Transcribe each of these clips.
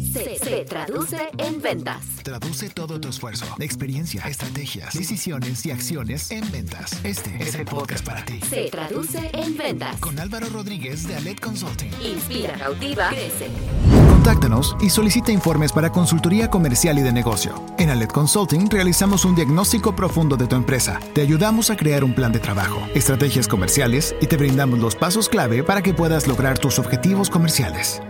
se, se traduce en ventas. Traduce todo tu esfuerzo, experiencia, estrategias, decisiones y acciones en ventas. Este es el podcast para ti. Se traduce en ventas. Con Álvaro Rodríguez de Alet Consulting. Inspira, cautiva, crece. Contáctanos y solicita informes para consultoría comercial y de negocio. En Alet Consulting realizamos un diagnóstico profundo de tu empresa. Te ayudamos a crear un plan de trabajo, estrategias comerciales y te brindamos los pasos clave para que puedas lograr tus objetivos comerciales.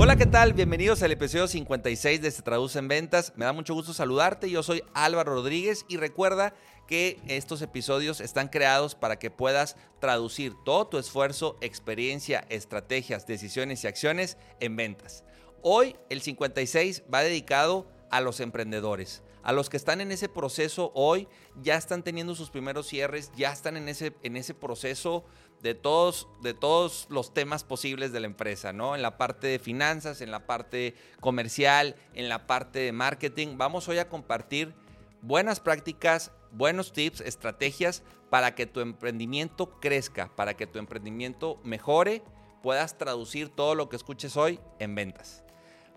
Hola, ¿qué tal? Bienvenidos al episodio 56 de Se Traduce en Ventas. Me da mucho gusto saludarte. Yo soy Álvaro Rodríguez y recuerda que estos episodios están creados para que puedas traducir todo tu esfuerzo, experiencia, estrategias, decisiones y acciones en ventas. Hoy el 56 va dedicado a los emprendedores. A los que están en ese proceso hoy, ya están teniendo sus primeros cierres, ya están en ese, en ese proceso de todos, de todos los temas posibles de la empresa, ¿no? En la parte de finanzas, en la parte comercial, en la parte de marketing. Vamos hoy a compartir buenas prácticas, buenos tips, estrategias para que tu emprendimiento crezca, para que tu emprendimiento mejore, puedas traducir todo lo que escuches hoy en ventas.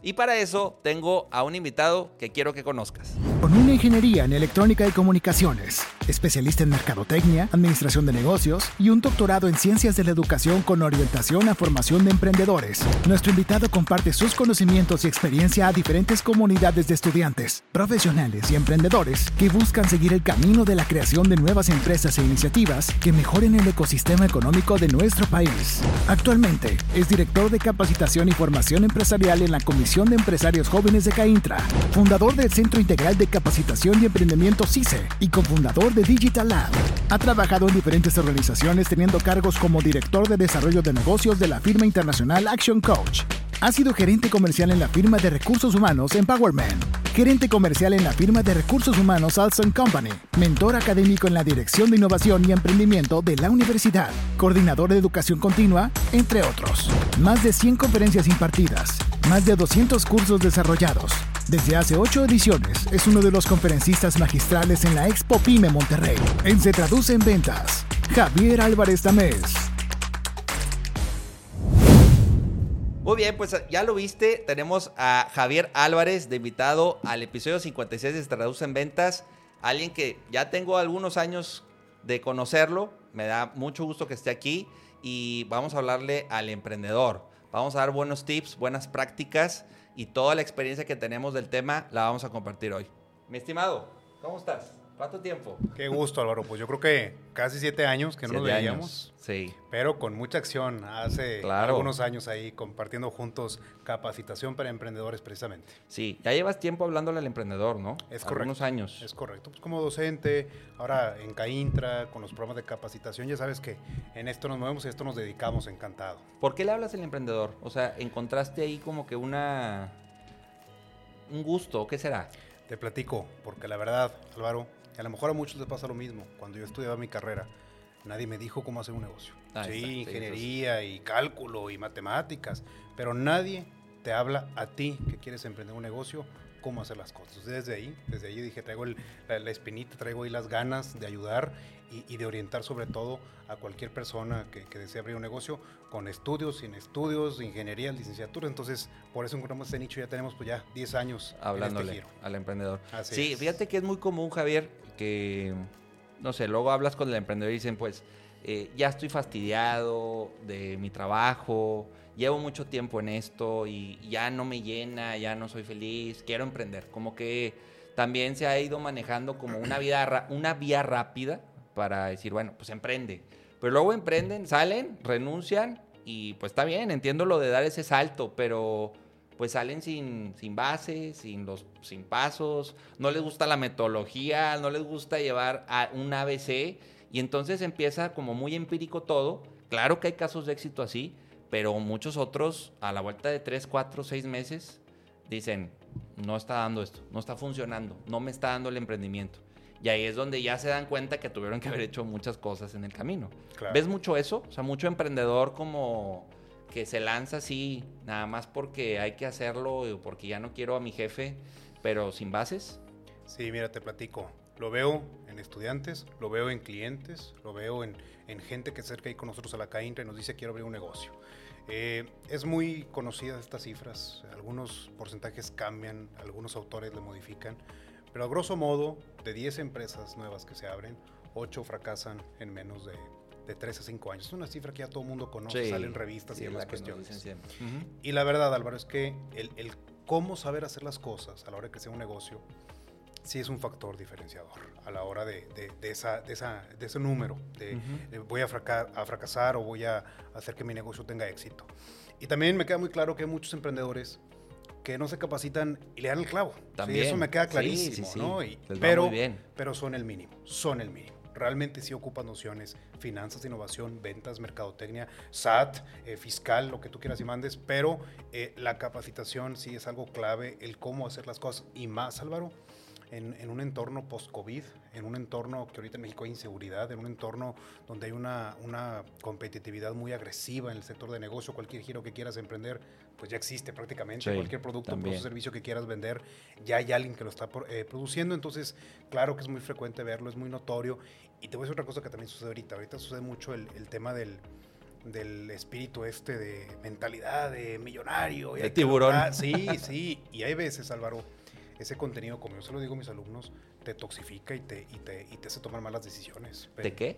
Y para eso tengo a un invitado que quiero que conozcas. Con una ingeniería en electrónica y comunicaciones, especialista en mercadotecnia, administración de negocios y un doctorado en ciencias de la educación con orientación a formación de emprendedores, nuestro invitado comparte sus conocimientos y experiencia a diferentes comunidades de estudiantes, profesionales y emprendedores que buscan seguir el camino de la creación de nuevas empresas e iniciativas que mejoren el ecosistema económico de nuestro país. Actualmente es director de capacitación y formación empresarial en la Comisión de Empresarios Jóvenes de Caintra, fundador del Centro Integral de Capacitación y Emprendimiento CICE y cofundador de Digital Lab. Ha trabajado en diferentes organizaciones teniendo cargos como director de desarrollo de negocios de la firma internacional Action Coach. Ha sido gerente comercial en la firma de recursos humanos Empowerment, gerente comercial en la firma de recursos humanos Alson Company, mentor académico en la Dirección de Innovación y Emprendimiento de la Universidad, coordinador de educación continua, entre otros. Más de 100 conferencias impartidas, más de 200 cursos desarrollados. Desde hace 8 ediciones es uno de los conferencistas magistrales en la Expo Pyme Monterrey. En Se Traduce en Ventas, Javier Álvarez Tamés. Muy bien, pues ya lo viste, tenemos a Javier Álvarez de invitado al episodio 56 de Se Traduce en Ventas, alguien que ya tengo algunos años de conocerlo, me da mucho gusto que esté aquí y vamos a hablarle al emprendedor. Vamos a dar buenos tips, buenas prácticas y toda la experiencia que tenemos del tema la vamos a compartir hoy. Mi estimado, ¿cómo estás? ¿Cuánto tiempo? Qué gusto, Álvaro. Pues yo creo que casi siete años que no nos Siete veíamos. años. Sí. Pero con mucha acción. Hace Claro. algunos años ahí compartiendo juntos capacitación para emprendedores precisamente. Sí, ya llevas tiempo hablándole al emprendedor, ¿no? Es correcto. Algunos años. Es correcto. Pues como docente, ahora en CAINTRA, con los programas de capacitación, ya sabes que en esto nos movemos y esto nos dedicamos encantado. ¿Por qué le hablas al emprendedor? O sea, ¿encontraste ahí como que una... un gusto? ¿Qué será? Te platico, porque la verdad, Álvaro, a lo mejor a muchos les pasa lo mismo. Cuando yo estudiaba mi carrera, nadie me dijo cómo hacer un negocio. Ah, sí, ingeniería y cálculo y matemáticas, pero nadie te habla a ti que quieres emprender un negocio cómo hacer las cosas. Desde ahí, desde ahí dije, traigo el- la, la espinita, traigo ahí las ganas de ayudar y, y de orientar sobre todo a cualquier persona que, que desee abrir un negocio con estudios, sin estudios, ingeniería, licenciatura. Entonces, por eso encontramos este nicho, ya tenemos pues ya 10 años en Hablándole este giro. al emprendedor. Así sí, es. fíjate que es muy común, Javier, que, no sé, luego hablas con el emprendedor y dicen, pues, eh, ya estoy fastidiado de mi trabajo, llevo mucho tiempo en esto y ya no me llena, ya no soy feliz, quiero emprender. Como que también se ha ido manejando como una, vida una vía rápida para decir, bueno, pues emprende. Pero luego emprenden, salen, renuncian y pues está bien, entiendo lo de dar ese salto, pero pues salen sin, sin base, sin, los, sin pasos, no les gusta la metodología, no les gusta llevar a un ABC y entonces empieza como muy empírico todo. Claro que hay casos de éxito así, pero muchos otros a la vuelta de 3, 4, 6 meses dicen, no está dando esto, no está funcionando, no me está dando el emprendimiento. Y ahí es donde ya se dan cuenta que tuvieron que haber hecho muchas cosas en el camino. Claro. ¿Ves mucho eso? O sea, mucho emprendedor como que se lanza así, nada más porque hay que hacerlo o porque ya no quiero a mi jefe, pero sin bases. Sí, mira, te platico. Lo veo en estudiantes, lo veo en clientes, lo veo en, en gente que se acerca ahí con nosotros a la CAINTRA y nos dice quiero abrir un negocio. Eh, es muy conocida estas cifras, algunos porcentajes cambian, algunos autores le modifican, pero a grosso modo, de 10 empresas nuevas que se abren, 8 fracasan en menos de, de 3 a 5 años. Es una cifra que ya todo el mundo conoce, Sí, sale en revistas sí, y demás que cuestiones. dicen. Y la verdad, Álvaro, es que el, el cómo saber hacer las cosas a la hora de crecer un negocio, sí es un factor diferenciador a la hora de, de- de esa, de, esa, de ese número, de eh, voy a, fraca- a fracasar o voy a hacer que mi negocio tenga éxito. Y también me queda muy claro que hay muchos emprendedores que no se capacitan y le dan el clavo. Sí, También. eso me queda Sí, clarísimo, sí, sí. ¿no? Y- pero, bien. pero son el mínimo, son el mínimo. Realmente sí ocupan nociones, finanzas, innovación, ventas, mercadotecnia, SAT, eh, fiscal, lo que tú quieras y mandes, pero eh, la capacitación sí es algo clave, el cómo hacer las cosas. Y más, Álvaro, en, en un entorno post-COVID, en un entorno que ahorita en México hay inseguridad, en un entorno donde hay una, una competitividad muy agresiva en el sector de negocio, cualquier giro que quieras emprender, pues ya existe prácticamente, Sí, cualquier producto, también. producto, servicio que quieras vender, ya hay alguien que lo está por- eh, produciendo, entonces claro que es muy frecuente verlo, es muy notorio. Y te voy a decir otra cosa que también sucede ahorita, ahorita sucede mucho el, el tema del, del espíritu este de mentalidad de millonario. y De que tiburón. Sí, sí, y hay veces, Álvaro, ese contenido, como yo se lo digo a mis alumnos, te toxifica y te, y te, y te hace tomar malas decisiones. ¿De qué?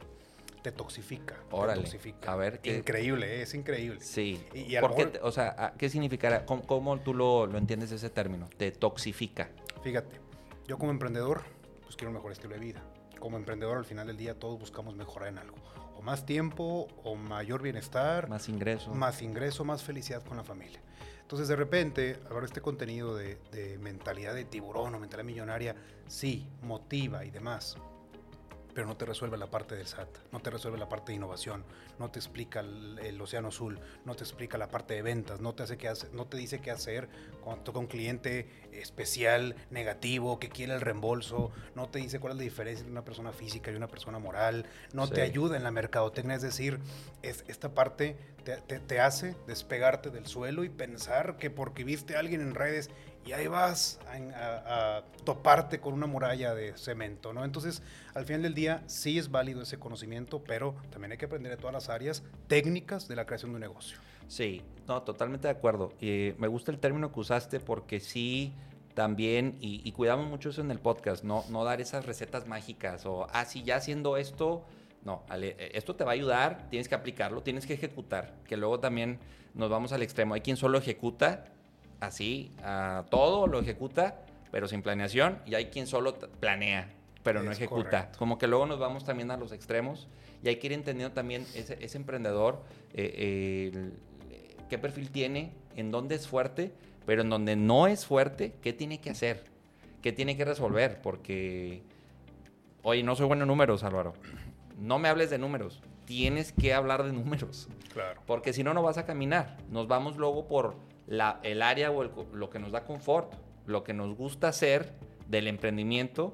Te toxifica. Órale, Te toxifica. a ver, ¿qué- Increíble, ¿eh? es increíble. Sí. Y- y a ¿Por lo qué mejor- te- o sea, ¿a- ¿qué significará? ¿Cómo, cómo tú lo, lo entiendes ese término? Te toxifica. Fíjate, yo como emprendedor, pues quiero un mejor estilo de vida. Como emprendedor, al final del día, todos buscamos mejorar en algo. O más tiempo, o mayor bienestar, Más ingreso. más ingreso, más felicidad con la familia. Entonces, de repente, ahora este contenido de, de mentalidad de tiburón o mentalidad millonaria, sí, motiva y demás, pero no te resuelve la parte del SAT, no te resuelve la parte de innovación, no te explica el, el océano azul, no te explica la parte de ventas, no te, hace qué hace, no te dice qué hacer cuando toca un cliente especial, negativo, que quiere el reembolso, no te dice cuál es la diferencia entre una persona física y una persona moral, no Sí. te ayuda en la mercadotecnia, es decir, es, esta parte te, te- te hace despegarte del suelo y pensar que porque viste a alguien en redes y ahí vas a, a- a toparte con una muralla de cemento, ¿no? Entonces, al final del día, sí es válido ese conocimiento, pero también hay que aprender de todas las áreas técnicas de la creación de un negocio. Sí, no, totalmente de acuerdo. Eh, me gusta el término que usaste porque sí, también, y, y cuidamos mucho eso en el podcast, no, no dar esas recetas mágicas o, ah, ya haciendo esto, no, Ale, eh, esto te va a ayudar, tienes que aplicarlo, tienes que ejecutar, que luego también nos vamos al extremo. Hay quien solo ejecuta así, a todo lo ejecuta, pero sin planeación, y hay quien solo planea, pero no Es ejecuta. correcto. Como que luego nos vamos también a los extremos y hay que ir entendiendo también ese, ese emprendedor, eh, eh, qué perfil tiene, en dónde es fuerte, pero en donde no es fuerte, qué tiene que hacer, qué tiene que resolver, porque, oye, no soy bueno en números, Álvaro. No me hables de números, tienes que hablar de números. Claro. Porque si no, no vas a caminar. Nos vamos luego por la- el área o el lo que nos da confort, lo que nos gusta hacer del emprendimiento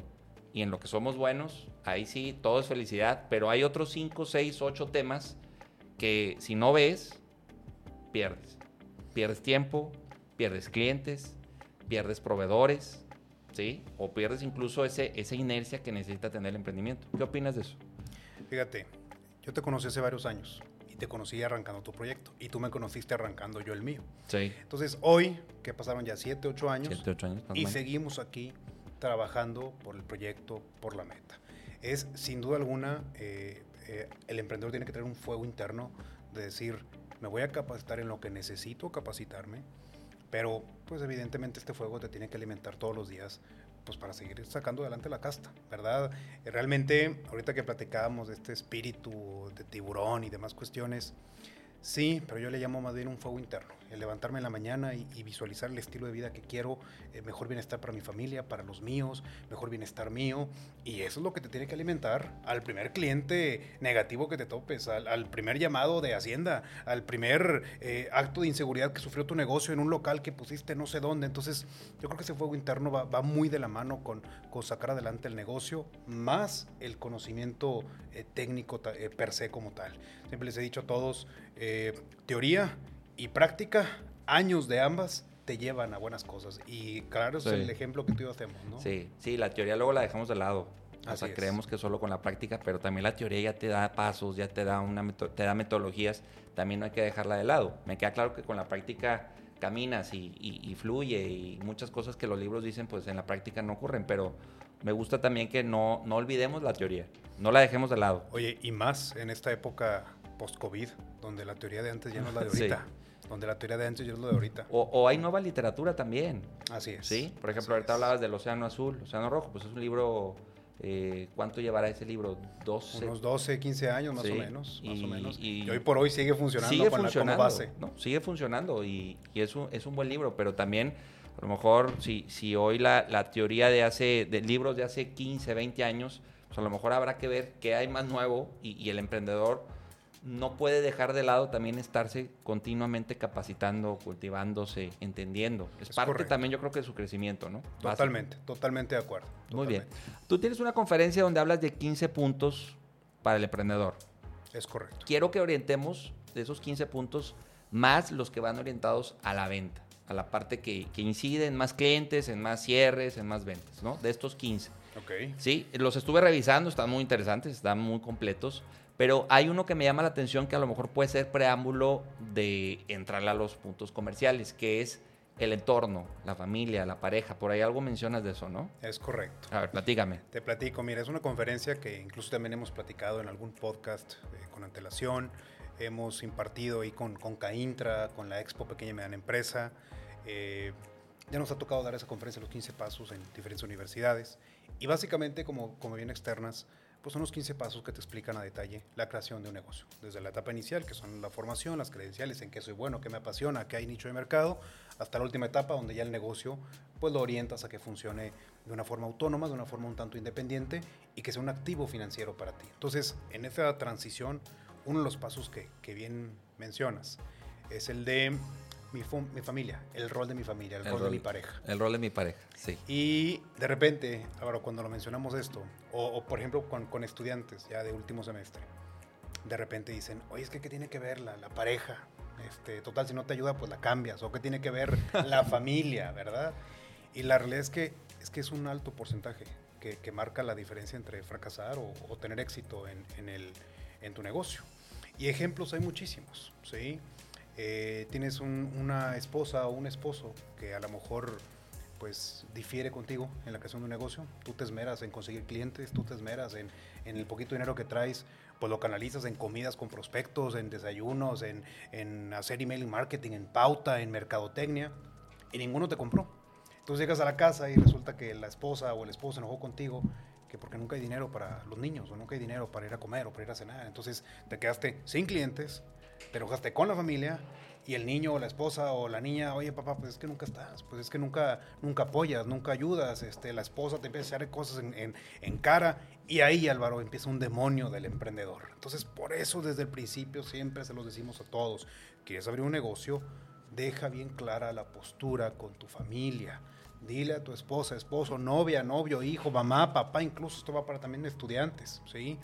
y en lo que somos buenos. Ahí sí, todo es felicidad. Pero hay otros 5, 6, 8 temas que si no ves, pierdes. Pierdes tiempo, pierdes clientes, pierdes proveedores, ¿sí? O pierdes incluso ese, esa inercia que necesita tener el emprendimiento. ¿Qué opinas de eso? Fíjate, yo te conocí hace varios años te conocí arrancando tu proyecto y tú me conociste arrancando yo el mío. Sí. Entonces, hoy, que pasaron ya 7, 8 años, 7, 8 años. y seguimos aquí trabajando por el proyecto, por la meta. Es sin duda alguna, eh, eh, el emprendedor tiene que tener un fuego interno de decir, me voy a capacitar en lo que necesito capacitarme, pero pues evidentemente este fuego te tiene que alimentar todos los días pues para seguir sacando adelante la casta, ¿verdad? Eh, Realmente, ahorita que platicábamos de este espíritu de tiburón y demás cuestiones, sí, pero yo le llamo más bien un fuego interno, el levantarme en la mañana y, y visualizar el estilo de vida que quiero, eh, mejor bienestar para mi familia, para los míos, mejor bienestar mío, y eso es lo que te tiene que alimentar al primer cliente negativo que te topes, al, al primer llamado de Hacienda, al primer eh, acto de inseguridad que sufrió tu negocio en un local que pusiste no sé dónde. Entonces, yo creo que ese fuego interno va, va muy de la mano con, con sacar adelante el negocio, más el conocimiento eh, técnico eh, per se como tal. Siempre les he dicho a todos, eh, teoría y práctica, años de ambas te llevan a buenas cosas. Y claro, es el ejemplo que tú y yo hacemos, ¿no? Sí, sí, la teoría luego la dejamos de lado. O Así sea, es. creemos que solo con la práctica, pero también la teoría ya te da pasos, ya te da, una meto- te da metodologías, también no hay que dejarla de lado. Me queda claro que con la práctica caminas y, y- y fluye y muchas cosas que los libros dicen, pues en la práctica no ocurren, pero me gusta también que no, no olvidemos la teoría, no la dejemos de lado. Oye, y más en esta época post-COVID, donde la teoría de antes ya no es la de Sí. Donde la teoría de ya es la de ahorita. O, o hay nueva literatura también, Así es. ¿sí? Por ejemplo, ahorita es. hablabas del Océano Azul, Océano Rojo, pues es un libro, eh, ¿cuánto llevará ese libro? 12, Unos 12, 15 años más Sí, o menos. Más y- o menos. y- Y, hoy por hoy sigue funcionando sigue con la- funcionando, como base. ¿no? Sigue funcionando y, y es, un, es un buen libro, pero también a lo mejor si, si hoy la, la teoría de hace de libros de hace 15, 20 años, pues a lo mejor habrá que ver qué hay más nuevo y, y el emprendedor no puede dejar de lado también estarse continuamente capacitando, cultivándose, entendiendo. Es, Es parte correcto. también yo creo que de su crecimiento, ¿no? Básico. Totalmente, totalmente de acuerdo. Muy bien. totalmente. Tú tienes una conferencia donde hablas de 15 puntos para el emprendedor Es correcto. quiero que orientemos de esos 15 puntos más los que van orientados a la venta, a la parte que, que incide en más clientes, en más cierres, en más ventas, ¿no? De estos 15. Ok. Sí, los estuve revisando, están muy interesantes, están muy completos, pero hay uno que me llama la atención que a lo mejor puede ser preámbulo de entrar a los puntos comerciales, que es el entorno, la familia, la pareja. Por ahí algo mencionas de eso, ¿no? Es correcto. A ver, platícame. Te platico, mira, es una conferencia que incluso también hemos platicado en algún podcast eh, con antelación. Hemos impartido ahí con, con Caintra, con la Expo Pequeña y Mediana Empresa. Eh, ya nos ha tocado dar esa conferencia, los 15 pasos en diferentes universidades. Y básicamente, como, como bien externas, pues son los 15 pasos que te explican a detalle la creación de un negocio. Desde la etapa inicial, que son la formación, las credenciales, en qué soy bueno, qué me apasiona, qué hay nicho de mercado, hasta la última etapa donde ya el negocio pues lo orientas a que funcione de una forma autónoma, de una forma un tanto independiente y que sea un activo financiero para ti. Entonces, en esa transición, uno de los pasos que, que bien mencionas es el de mi, mi familia, el rol de mi familia, el, rol, de mi pareja. El rol de mi pareja, sí. Y de repente, ahora cuando lo mencionamos esto, o, o, por ejemplo con, con estudiantes ya de último semestre, de repente dicen, oye, es que ¿qué tiene que ver la, la pareja? Este, total, si no te ayuda, pues la cambias. O ¿qué tiene que ver la familia, verdad? Y la realidad es que es, que es un alto porcentaje que, que marca la diferencia entre fracasar o, o tener éxito en, en, el, en tu negocio. Y ejemplos hay muchísimos, ¿sí? Eh, tienes un- una esposa o un esposo que a lo mejor pues difiere contigo en la creación de un negocio. Tú te esmeras en conseguir clientes, tú te esmeras en, en el poquito dinero que traes, pues lo canalizas en comidas con prospectos, en desayunos, en, en hacer email marketing, en pauta, en mercadotecnia, y ninguno te compró. Entonces llegas a la casa y resulta que la esposa o el esposo se enojó contigo, que porque nunca hay dinero para los niños, o nunca hay dinero para ir a comer o para ir a cenar. Entonces te quedaste sin clientes, te enojaste con la familia y el niño o la esposa o la niña, oye papá, pues es que nunca estás, pues es que nunca, nunca apoyas, nunca ayudas, este, la esposa te empieza a echar cosas en, en- cara y ahí Álvaro empieza un demonio del emprendedor. Entonces por eso desde el principio siempre se los decimos a todos, quieres abrir un negocio, deja bien clara la postura con tu familia. Dile a tu esposa, esposo, novia, novio, hijo, mamá, papá, incluso esto va para también estudiantes, ¿sí?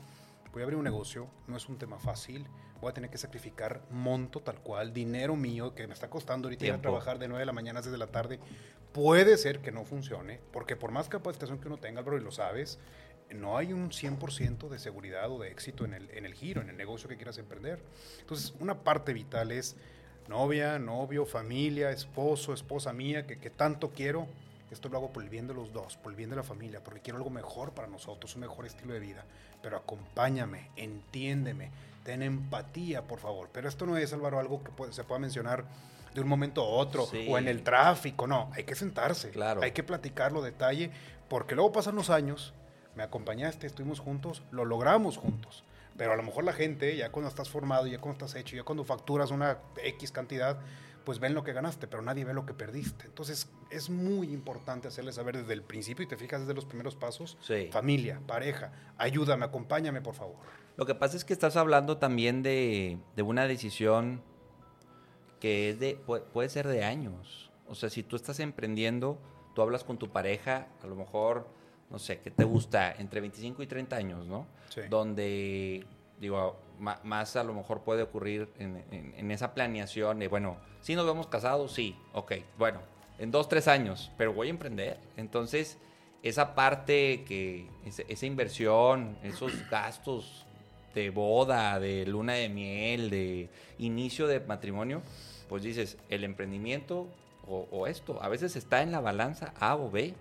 Voy a abrir un negocio, no es un tema fácil, voy a tener que sacrificar monto tal cual, dinero mío que me está costando ahorita ir a trabajar de 9 de la mañana a 6 de la tarde. Puede ser que no funcione, porque por más capacitación que uno tenga, Álvaro, y lo sabes, no hay un 100% de seguridad o de éxito en el, en el giro, en el negocio que quieras emprender. Entonces, una parte vital es novia, novio, familia, esposo, esposa mía, que, que tanto quiero. Esto lo hago por el bien de los dos, por el bien de la familia, porque quiero algo mejor para nosotros, un mejor estilo de vida. Pero acompáñame, entiéndeme, ten empatía, por favor. Pero esto no es, Álvaro, algo que puede- se pueda mencionar de un momento a otro Sí. o en el tráfico. No, hay que sentarse, Claro. hay que platicarlo detalle, porque luego pasan los años, me acompañaste, estuvimos juntos, lo logramos juntos. Pero a lo mejor la gente, ya cuando estás formado, ya cuando estás hecho, ya cuando facturas una X cantidad, pues ven lo que ganaste, pero nadie ve lo que perdiste. Entonces es muy importante hacerles saber desde el principio y te fijas desde los primeros pasos, Sí. familia, pareja, ayúdame, acompáñame, por favor. Lo que pasa es que estás hablando también de, de una decisión que es de, puede, puede ser de años. O sea, si tú estás emprendiendo, tú hablas con tu pareja, a lo mejor, no sé, ¿qué te gusta? Entre 25 y 30 años, ¿no? Sí. Donde, digo, más a lo mejor puede ocurrir en, en- en esa planeación de, bueno, si nos vemos casados, sí, ok, bueno, en dos, tres años, pero voy a emprender. Entonces, esa parte que, esa inversión, esos gastos de boda, de luna de miel, de inicio de matrimonio, pues dices, el emprendimiento o, o esto, a veces está en la balanza A o B.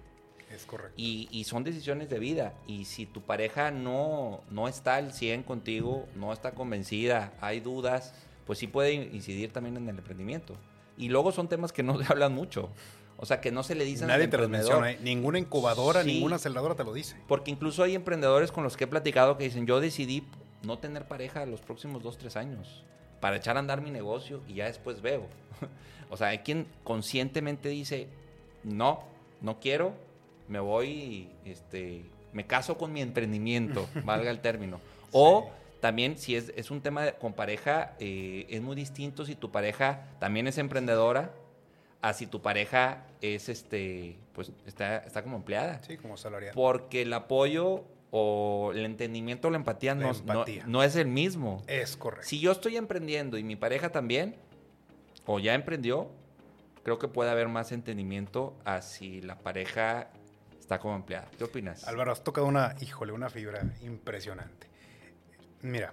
Es correcto. Y, y son decisiones de vida. Y si tu pareja no, no está al 100 contigo, no está convencida, hay dudas, pues sí puede incidir también en el emprendimiento. Y luego son temas que no se hablan mucho. O sea, que no se le dicen Nadie al te lo emprendedor. menciona. ¿eh? Ninguna incubadora, Sí. ninguna aceleradora te lo dice. Porque incluso hay emprendedores con los que he platicado que dicen, yo decidí no tener pareja los próximos dos, tres años para echar a andar mi negocio y ya después veo. o sea, hay quien conscientemente dice, no, no quiero, me voy, este, me caso con mi emprendimiento, valga el término. O también si es, es un tema de- con pareja, eh, es muy distinto si tu pareja también es emprendedora a si tu pareja es, este, pues está, está como empleada. Sí, como salarial. Porque el apoyo o el entendimiento o la empatía, La no, empatía. no- no es el mismo. Es correcto. Si yo estoy emprendiendo y mi pareja también, o ya emprendió, creo que puede haber más entendimiento a si la pareja está como empleada. ¿Qué opinas? Álvaro, has tocado una, híjole, una fibra impresionante. Mira,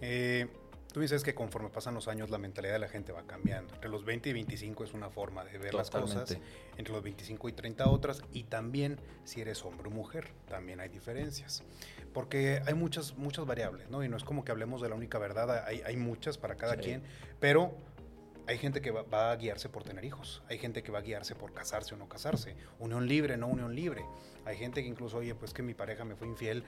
eh, tú dices que conforme pasan los años la mentalidad de la gente va cambiando. Entre los 20 y 25 es una forma de ver las cosas, entre los 25 y 30 otras, y también si eres hombre o mujer, también hay diferencias. Porque hay muchas, muchas variables, ¿no? Y no es como que hablemos de la única verdad, hay, hay muchas para cada Sí. quien, pero hay gente que va, a guiarse por tener hijos, hay gente que va a guiarse por casarse o no casarse, unión libre, no unión libre. Hay gente que incluso, oye, pues que mi pareja me fue infiel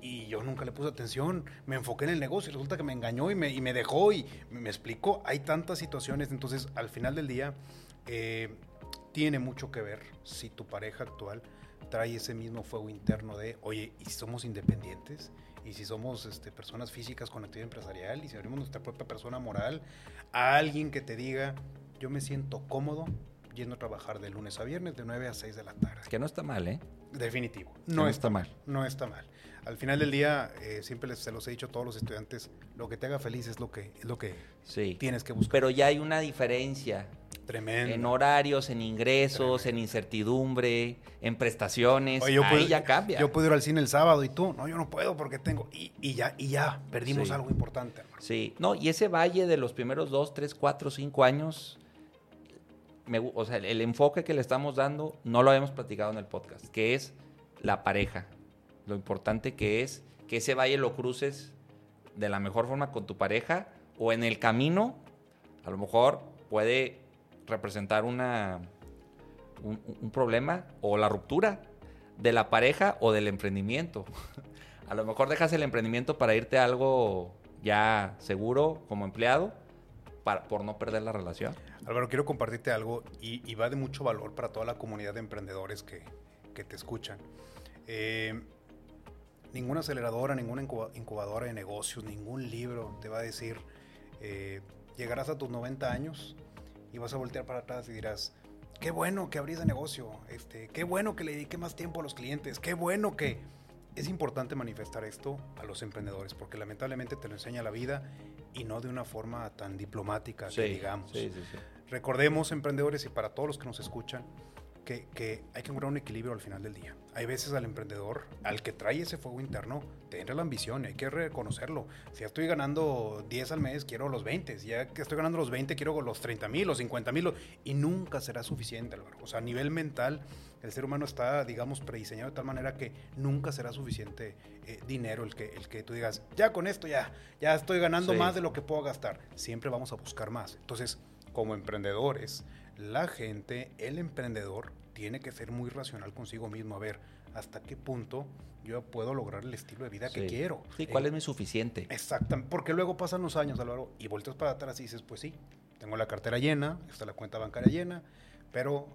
y yo nunca le puse atención, me enfoqué en el negocio y resulta que me engañó y me, y me dejó y me, explicó. Hay tantas situaciones, entonces al final del día eh, tiene mucho que ver si tu pareja actual trae ese mismo fuego interno de, oye, ¿y somos independientes? ¿Y si somos este, personas físicas con actividad empresarial? ¿Y si abrimos nuestra propia persona moral? A alguien que te diga, yo me siento cómodo yendo a trabajar de lunes a viernes de 9 a 6 de la tarde. Que no está mal, ¿eh? Definitivo. no está mal. No está mal. Al final del día, eh, siempre les, se los he dicho a todos los estudiantes, lo que te haga feliz es lo que, es lo que Sí. tienes que buscar. Pero ya hay una diferencia Tremendo. en horarios, en ingresos, en incertidumbre, en prestaciones. Oye, yo Ahí puedo- ya cambia. Yo puedo ir al cine el sábado y tú, no, yo no puedo porque tengo. Y, y ya, y ya, perdimos Sí. algo importante, hermano. Sí, no, y ese valle de los primeros dos, tres, cuatro, cinco años, me o sea, el, el enfoque que le estamos dando no lo habíamos platicado en el podcast, que es la pareja. Lo importante que es que ese valle lo cruces de la mejor forma con tu pareja o en el camino, a lo mejor puede representar una, un, un problema o la ruptura de la pareja o del emprendimiento. A lo mejor dejas el emprendimiento para irte a algo ya seguro como empleado para, por no perder la relación. Álvaro, quiero compartirte algo y, va de mucho valor para toda la comunidad de emprendedores que, que te escuchan. Eh, ninguna aceleradora, ninguna incuba- incubadora de negocios, ningún libro te va a decir, eh, llegarás a tus 90 años y vas a voltear para atrás y dirás, qué bueno que abrí ese negocio, este, qué bueno que le dediqué más tiempo a los clientes, qué bueno que... Es importante manifestar esto a los emprendedores porque lamentablemente te lo enseña la vida y no de una forma tan diplomática que digamos. sí, sí, sí. Recordemos, emprendedores, y para todos los que nos escuchan, que, que hay que encontrar un equilibrio al final del día. Hay veces al emprendedor, al que trae ese fuego interno, te entra la ambición hay que reconocerlo. Si ya estoy ganando 10 al mes, quiero los 20. Si ya que estoy ganando los 20, quiero los 30 mil, los 50 mil. Y nunca será suficiente, Álvaro. O sea, a nivel mental, el ser humano está, digamos, prediseñado de tal manera que nunca será suficiente eh, dinero el que, el que tú digas, ya con esto ya, ya estoy ganando Sí. más de lo que puedo gastar. Siempre vamos a buscar más. Entonces, como emprendedores, la gente, el emprendedor, tiene que ser muy racional consigo mismo. A ver, hasta qué punto yo puedo lograr el estilo de vida que quiero. Sí, ¿cuál Eh, es mi suficiente? Exactamente, porque luego pasan los años, Álvaro, y volteas para atrás y dices, pues sí, tengo la cartera llena, está la cuenta bancaria llena, pero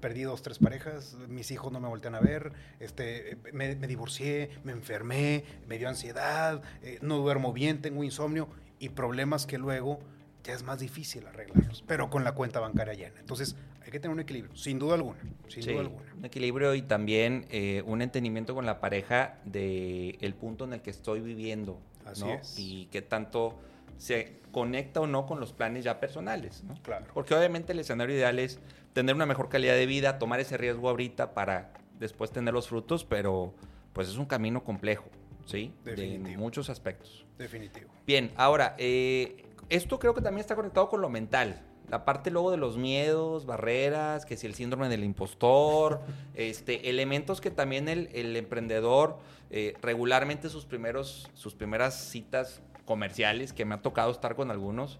perdí dos, tres parejas, mis hijos no me voltean a ver, este, me, me divorcié, me enfermé, me dio ansiedad, eh, no duermo bien, tengo insomnio y problemas que luego ya es más difícil arreglarlos, pero con la cuenta bancaria llena. Entonces, hay que tener un equilibrio, sin duda alguna, sin Sí, duda alguna. un equilibrio y también eh, un entendimiento con la pareja de el punto en el que estoy viviendo, Así ¿no? es. Y qué tanto se conecta o no con los planes ya personales, ¿no? Claro. Porque obviamente el escenario ideal es tener una mejor calidad de vida, tomar ese riesgo ahorita para después tener los frutos, pero pues es un camino complejo, ¿sí? De Definitivo. muchos aspectos. Definitivo. Bien, ahora, eh, esto creo que también está conectado con lo mental. La parte luego de los miedos, barreras, que si el síndrome del impostor, este, elementos que también el, el emprendedor eh, regularmente sus primeros, sus primeras citas comerciales, que me ha tocado estar con algunos,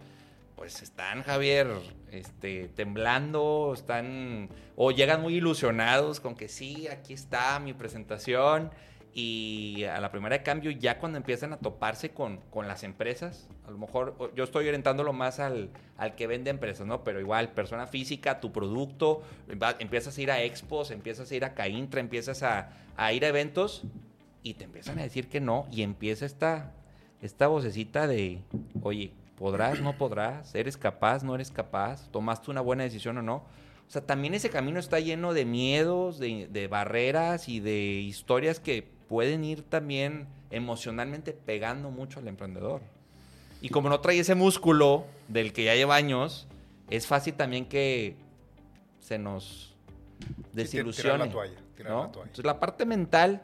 pues están, Javier, este, temblando, están, o llegan muy ilusionados con que sí, aquí está mi presentación. Y a la primera de cambio, ya cuando empiezan a toparse con, con las empresas, a lo mejor yo estoy orientándolo más al, al que vende empresas, ¿no? Pero igual, persona física, tu producto, empiezas a ir a expos, empiezas a ir a Caintra, empiezas a, a ir a eventos y te empiezan a decir que no y empieza esta, esta vocecita de, oye, ¿podrás, no podrás? ¿Eres capaz, no eres capaz? ¿Tomaste una buena decisión o no? O sea, también ese camino está lleno de miedos, de, de barreras y de historias que pueden ir también emocionalmente pegando mucho al emprendedor. Y como no trae ese músculo del que ya lleva años, es fácil también que se nos desilusione. tirar la toalla, tirar ¿no? la toalla. Entonces, la parte mental,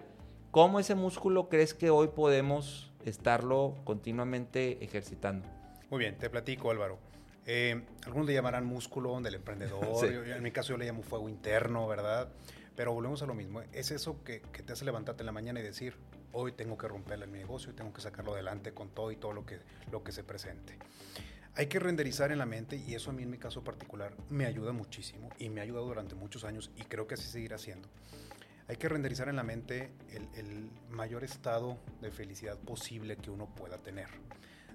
¿cómo ese músculo crees que hoy podemos estarlo continuamente ejercitando? Muy bien, te platico, Álvaro. Eh, algunos le llamarán músculo del emprendedor. Sí. yo- yo- en mi caso, yo le llamo fuego interno, ¿verdad? Pero volvemos a lo mismo. Es eso que, que te hace levantarte en la mañana y decir, hoy tengo que romperle mi negocio y tengo que sacarlo adelante con todo y todo lo que, lo que se presente. Hay que renderizar en la mente y eso a mí en mi caso particular me ayuda muchísimo y me ha ayudado durante muchos años y creo que así seguirá siendo. Hay que renderizar en la mente el, el mayor estado de felicidad posible que uno pueda tener.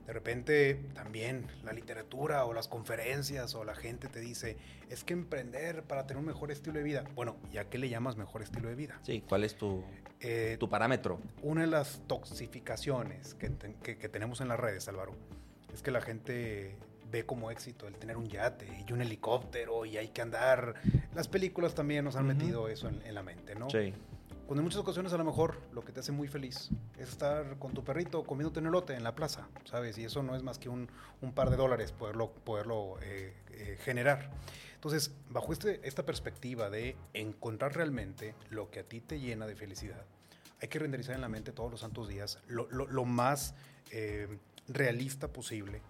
De repente también la literatura o las conferencias o la gente te dice, es que emprender para tener un mejor estilo de vida. Bueno, ¿ya qué le llamas mejor estilo de vida? Sí, ¿cuál es tu, Eh, tu parámetro? una de las toxificaciones que, que- que tenemos en las redes, Álvaro, es que la gente ve como éxito el tener un yate y un helicóptero y hay que andar. Las películas también nos han metido eso en, en la mente, ¿no? Sí. Cuando en muchas ocasiones a lo mejor lo que te hace muy feliz es estar con tu perrito comiéndote un elote en la plaza, ¿sabes? Y eso no es más que un, un par de dólares poderlo, poderlo eh, eh, generar. Entonces, bajo este, esta perspectiva de encontrar realmente lo que a ti te llena de felicidad, hay que renderizar en la mente todos los santos días lo, lo- lo más eh, realista posible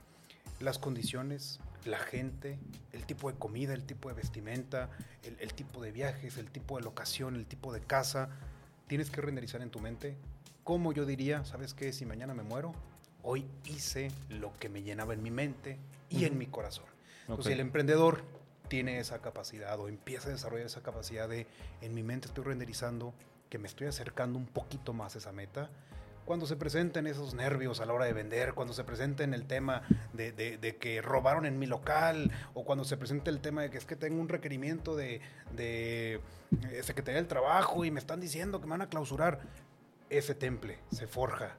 las condiciones, la gente, el tipo de comida, el tipo de vestimenta, el, el tipo de viajes, el tipo de locación, el tipo de casa. Tienes que renderizar en tu mente cómo yo diría, ¿sabes qué? Si mañana me muero, hoy hice lo que me llenaba en mi mente y en mi corazón. Entonces, el emprendedor tiene esa capacidad o empieza a desarrollar esa capacidad de, en mi mente estoy renderizando que me estoy acercando un poquito más a esa meta. Cuando se presenten esos nervios a la hora de vender, cuando se presenten el tema de, que robaron en mi local, o cuando se presente el tema de que es que tengo un requerimiento de, de eh, Secretaría del Trabajo y me están diciendo que me van a clausurar, ese temple se forja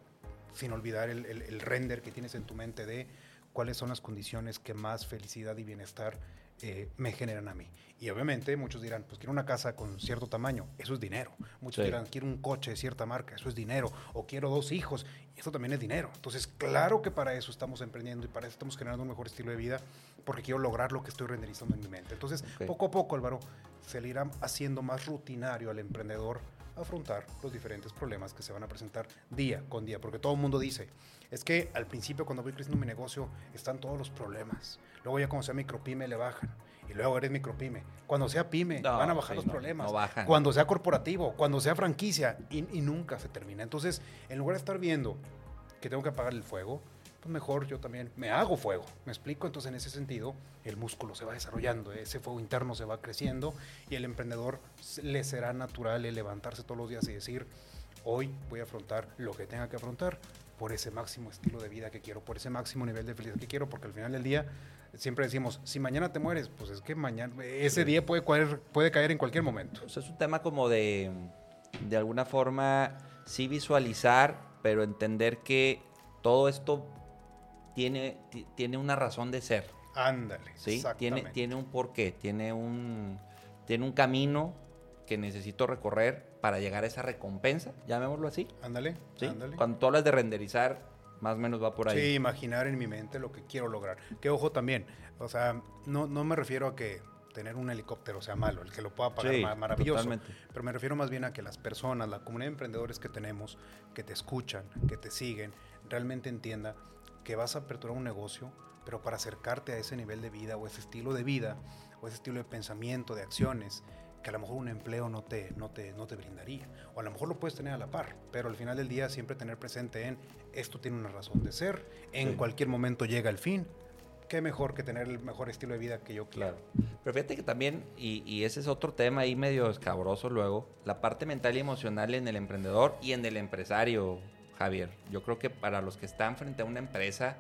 sin olvidar el- el render que tienes en tu mente de cuáles son las condiciones que más felicidad y bienestar eh, me generan a mí. Y obviamente muchos dirán, pues quiero una casa con cierto tamaño, eso es dinero. Muchos Sí. dirán, quiero un coche de cierta marca, eso es dinero. O quiero dos hijos, eso también es dinero. Entonces, claro que para eso estamos emprendiendo y para eso estamos generando un mejor estilo de vida, porque quiero lograr lo que estoy renderizando en mi mente. Entonces, poco a poco, Álvaro, se le irá haciendo más rutinario al emprendedor afrontar los diferentes problemas que se van a presentar día con día, porque todo el mundo dice, es que al principio cuando voy creciendo mi negocio están todos los problemas, luego ya cuando sea micropyme le bajan, y luego eres micropyme, cuando sea pyme No, van a bajar sí, los no, problemas, no bajan. cuando sea corporativo, cuando sea franquicia, y, y nunca se termina. Entonces, en lugar de estar viendo que tengo que apagar el fuego, pues mejor yo también me hago fuego. ¿Me explico? Entonces, en ese sentido, el músculo se va desarrollando, ese fuego interno se va creciendo y el emprendedor le será natural el levantarse todos los días y decir, hoy voy a afrontar lo que tenga que afrontar por ese máximo estilo de vida que quiero, por ese máximo nivel de felicidad que quiero, porque al final del día siempre decimos, si mañana te mueres, pues es que mañana, ese día puede caer, puede caer en cualquier momento. O sea, es un tema como de, de alguna forma, sí visualizar, pero entender que todo esto tiene, ti- tiene una razón de ser, Ándale, ¿sí? Tiene, tiene un porqué, tiene un, tiene un camino que necesito recorrer para llegar a esa recompensa, llamémoslo así, Ándale, ¿sí? ándale. Cuando tú hablas de renderizar, más o menos va por ahí. Sí, imaginar en mi mente lo que quiero lograr. Que ojo también, o sea, no, no me refiero a que tener un helicóptero sea malo, el que lo pueda pagar Sí, ma- maravilloso. totalmente. Pero me refiero más bien a que las personas, la comunidad de emprendedores que tenemos, que te escuchan, que te siguen, realmente entienda que vas a aperturar un negocio, pero para acercarte a ese nivel de vida o ese estilo de vida o ese estilo de pensamiento, de acciones, que a lo mejor un empleo no te, no te, no te brindaría. O a lo mejor lo puedes tener a la par, pero al final del día siempre tener presente en esto tiene una razón de ser, en Sí. cualquier momento llega el fin. Qué mejor que tener el mejor estilo de vida que yo quiero. Claro. Pero fíjate que también, y, y ese es otro tema ahí medio escabroso luego, la parte mental y emocional en el emprendedor y en el empresario, Javier. Yo creo que para los que están frente a una empresa,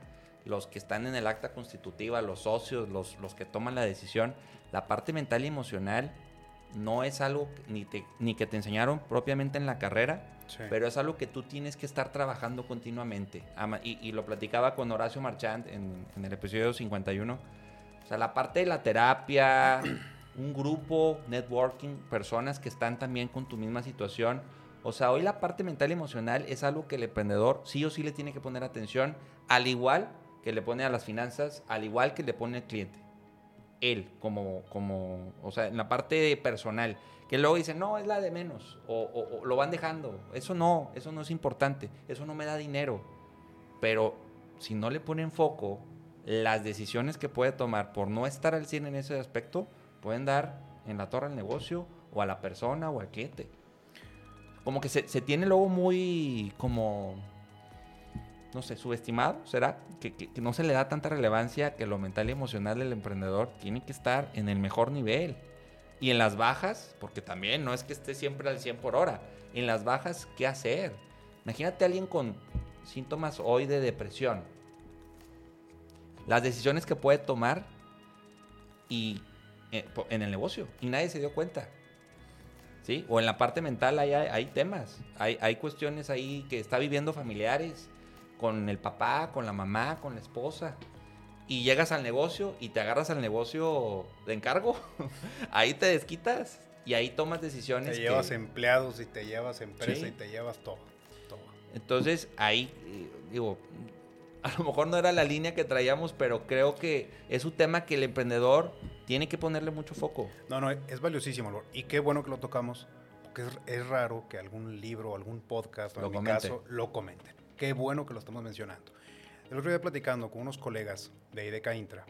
los que están en el acta constitutiva, los socios, los, los que toman la decisión, la parte mental y emocional no es algo ni, te- ni que te enseñaron propiamente en la carrera, Sí. pero es algo que tú tienes que estar trabajando continuamente. Y, y lo platicaba con Horacio Marchand en, en el episodio 51. O sea, la parte de la terapia, un grupo, networking, personas que están también con tu misma situación. O sea, hoy la parte mental y emocional es algo que el emprendedor sí o sí le tiene que poner atención, al igual que le pone a las finanzas, al igual que le pone al cliente. Él, como, como, o sea, en la parte personal. Que luego dicen, no, es la de menos. O, o- o lo van dejando. Eso no, eso no es importante. Eso no me da dinero. Pero si no le ponen foco, las decisiones que puede tomar por no estar al 100 en ese aspecto pueden dar en la torre al negocio o a la persona o al cliente. Como que se, tiene luego muy como, no sé, subestimado, ¿será? Que, no se le da tanta relevancia que lo mental y emocional del emprendedor tiene que estar en el mejor nivel. Y en las bajas, porque también no es que esté siempre al 100 por hora, en las bajas, ¿qué hacer? Imagínate a alguien con síntomas hoy de depresión. Las decisiones que puede tomar y eh, en el negocio y nadie se dio cuenta. ¿Sí? O en la parte mental hay, hay, hay temas, hay, hay cuestiones ahí que está viviendo familiares con el papá, con la mamá, con la esposa. Y llegas al negocio y te agarras al negocio de encargo. ahí te desquitas y ahí tomas decisiones. Te que- llevas empleados y te llevas empresa Sí. y te llevas todo. todo. Entonces, ahí, eh, digo, a lo mejor no era la línea que traíamos, pero creo que es un tema que el emprendedor tiene que ponerle mucho foco. No, no, es valiosísimo, Albert. Y qué bueno que lo tocamos, porque es, es raro que algún libro, algún podcast, o Lo en mi comente. caso, lo comenten. Qué bueno que lo estamos mencionando. El otro día platicando con unos colegas de IDECA Intra,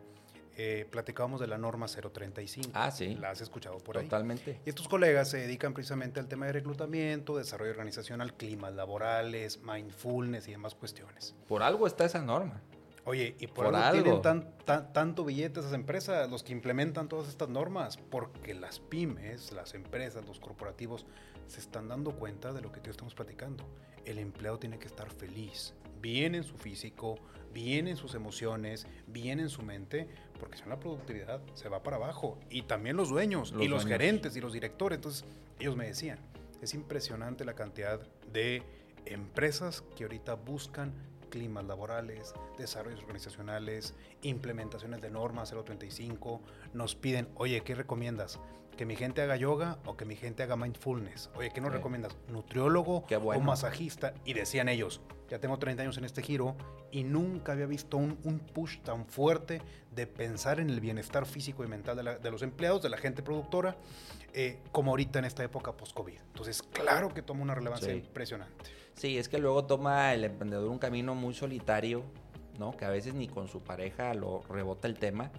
eh, platicábamos de la norma 035. Ah, sí. La has escuchado por ahí. Totalmente. Y estos colegas se dedican precisamente al tema de reclutamiento, desarrollo organizacional, climas laborales, mindfulness y demás cuestiones. Por algo está esa norma. Oye, y por, Por algo, algo. tienen tan, tan- tanto billete esas empresas, los que implementan todas estas normas, porque las pymes, las empresas, los corporativos, se están dando cuenta de lo que te estamos platicando. El empleado tiene que estar feliz, bien en su físico, bien en sus emociones, bien en su mente, porque si no la productividad se va para abajo. Y también los dueños, Los y los dueños. gerentes, y los directores. Entonces, ellos me decían, es impresionante la cantidad de empresas que ahorita buscan climas laborales, desarrollos organizacionales, implementaciones de normas 035, nos piden, oye, ¿qué recomiendas? ¿Que mi gente haga yoga o que mi gente haga mindfulness? Oye, ¿qué nos Sí. recomiendas? ¿Nutriólogo bueno. o masajista? Y decían ellos, ya tengo 30 años en este giro y nunca había visto un, un push tan fuerte de pensar en el bienestar físico y mental de, la- de los empleados, de la gente productora, eh, como ahorita en esta época post-COVID. Entonces, claro que toma una relevancia Sí. impresionante. Sí, es que luego toma el emprendedor un camino muy solitario, ¿no? Que a veces ni con su pareja lo rebota el tema.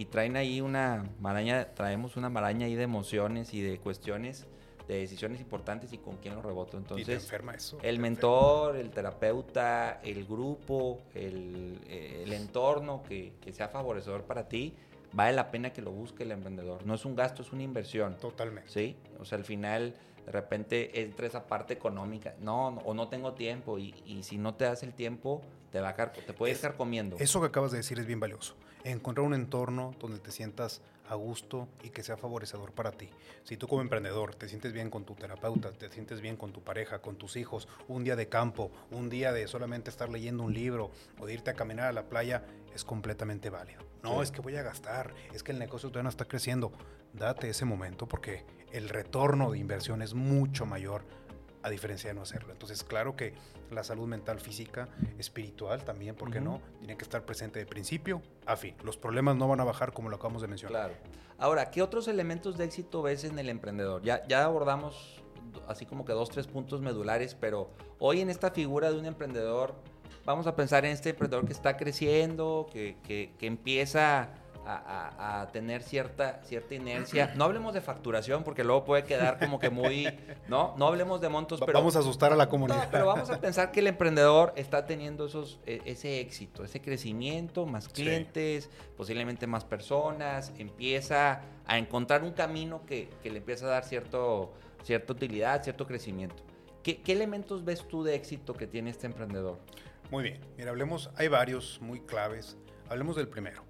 Y traen ahí una maraña, traemos una maraña ahí de emociones y de cuestiones, de decisiones importantes y con quién lo reboto. y te Entonces, enferma eso. te el enferma. mentor, el terapeuta, el grupo, el, eh, el entorno que, que sea favorecedor para ti, vale la pena que lo busque el emprendedor. No es un gasto, es una inversión. Totalmente. ¿sí? O sea, al final, de repente entra esa parte económica. No, no, o no tengo tiempo. Y, y si no te das el tiempo, te, va a te puede Es- estar comiendo. Eso que acabas de decir es bien valioso. Encontrar un entorno donde te sientas a gusto y que sea favorecedor para ti. Si tú como emprendedor te sientes bien con tu terapeuta, te sientes bien con tu pareja, con tus hijos, un día de campo, un día de solamente estar leyendo un libro o de irte a caminar a la playa, es completamente válido. No, Sí. es que voy a gastar, es que el negocio todavía no está creciendo. Date ese momento porque el retorno de inversión es mucho mayor a diferencia de no hacerlo. Entonces, claro que la salud mental, física, espiritual también, ¿por qué no? Tiene que estar presente de principio a fin. Los problemas no van a bajar como lo acabamos de mencionar. Claro. Ahora, ¿qué otros elementos de éxito ves en el emprendedor? Ya, ya abordamos así como que dos, tres puntos medulares, pero hoy en esta figura de un emprendedor, vamos a pensar en este emprendedor que está creciendo, que, que- que empieza a, a- a tener cierta, cierta inercia. No hablemos de facturación, porque luego puede quedar como que muy, ¿no? No hablemos de montos, pero... Vamos a asustar a la comunidad. No, pero vamos a pensar que el emprendedor está teniendo esos, e- ese éxito, ese crecimiento, más Sí. clientes, posiblemente más personas, empieza a encontrar un camino que, que le empieza a dar cierto, cierta utilidad, cierto crecimiento. ¿Qué, qué elementos ves tú de éxito que tiene este emprendedor? Muy bien, mira, hablemos, hay varios muy claves. Hablemos del primero,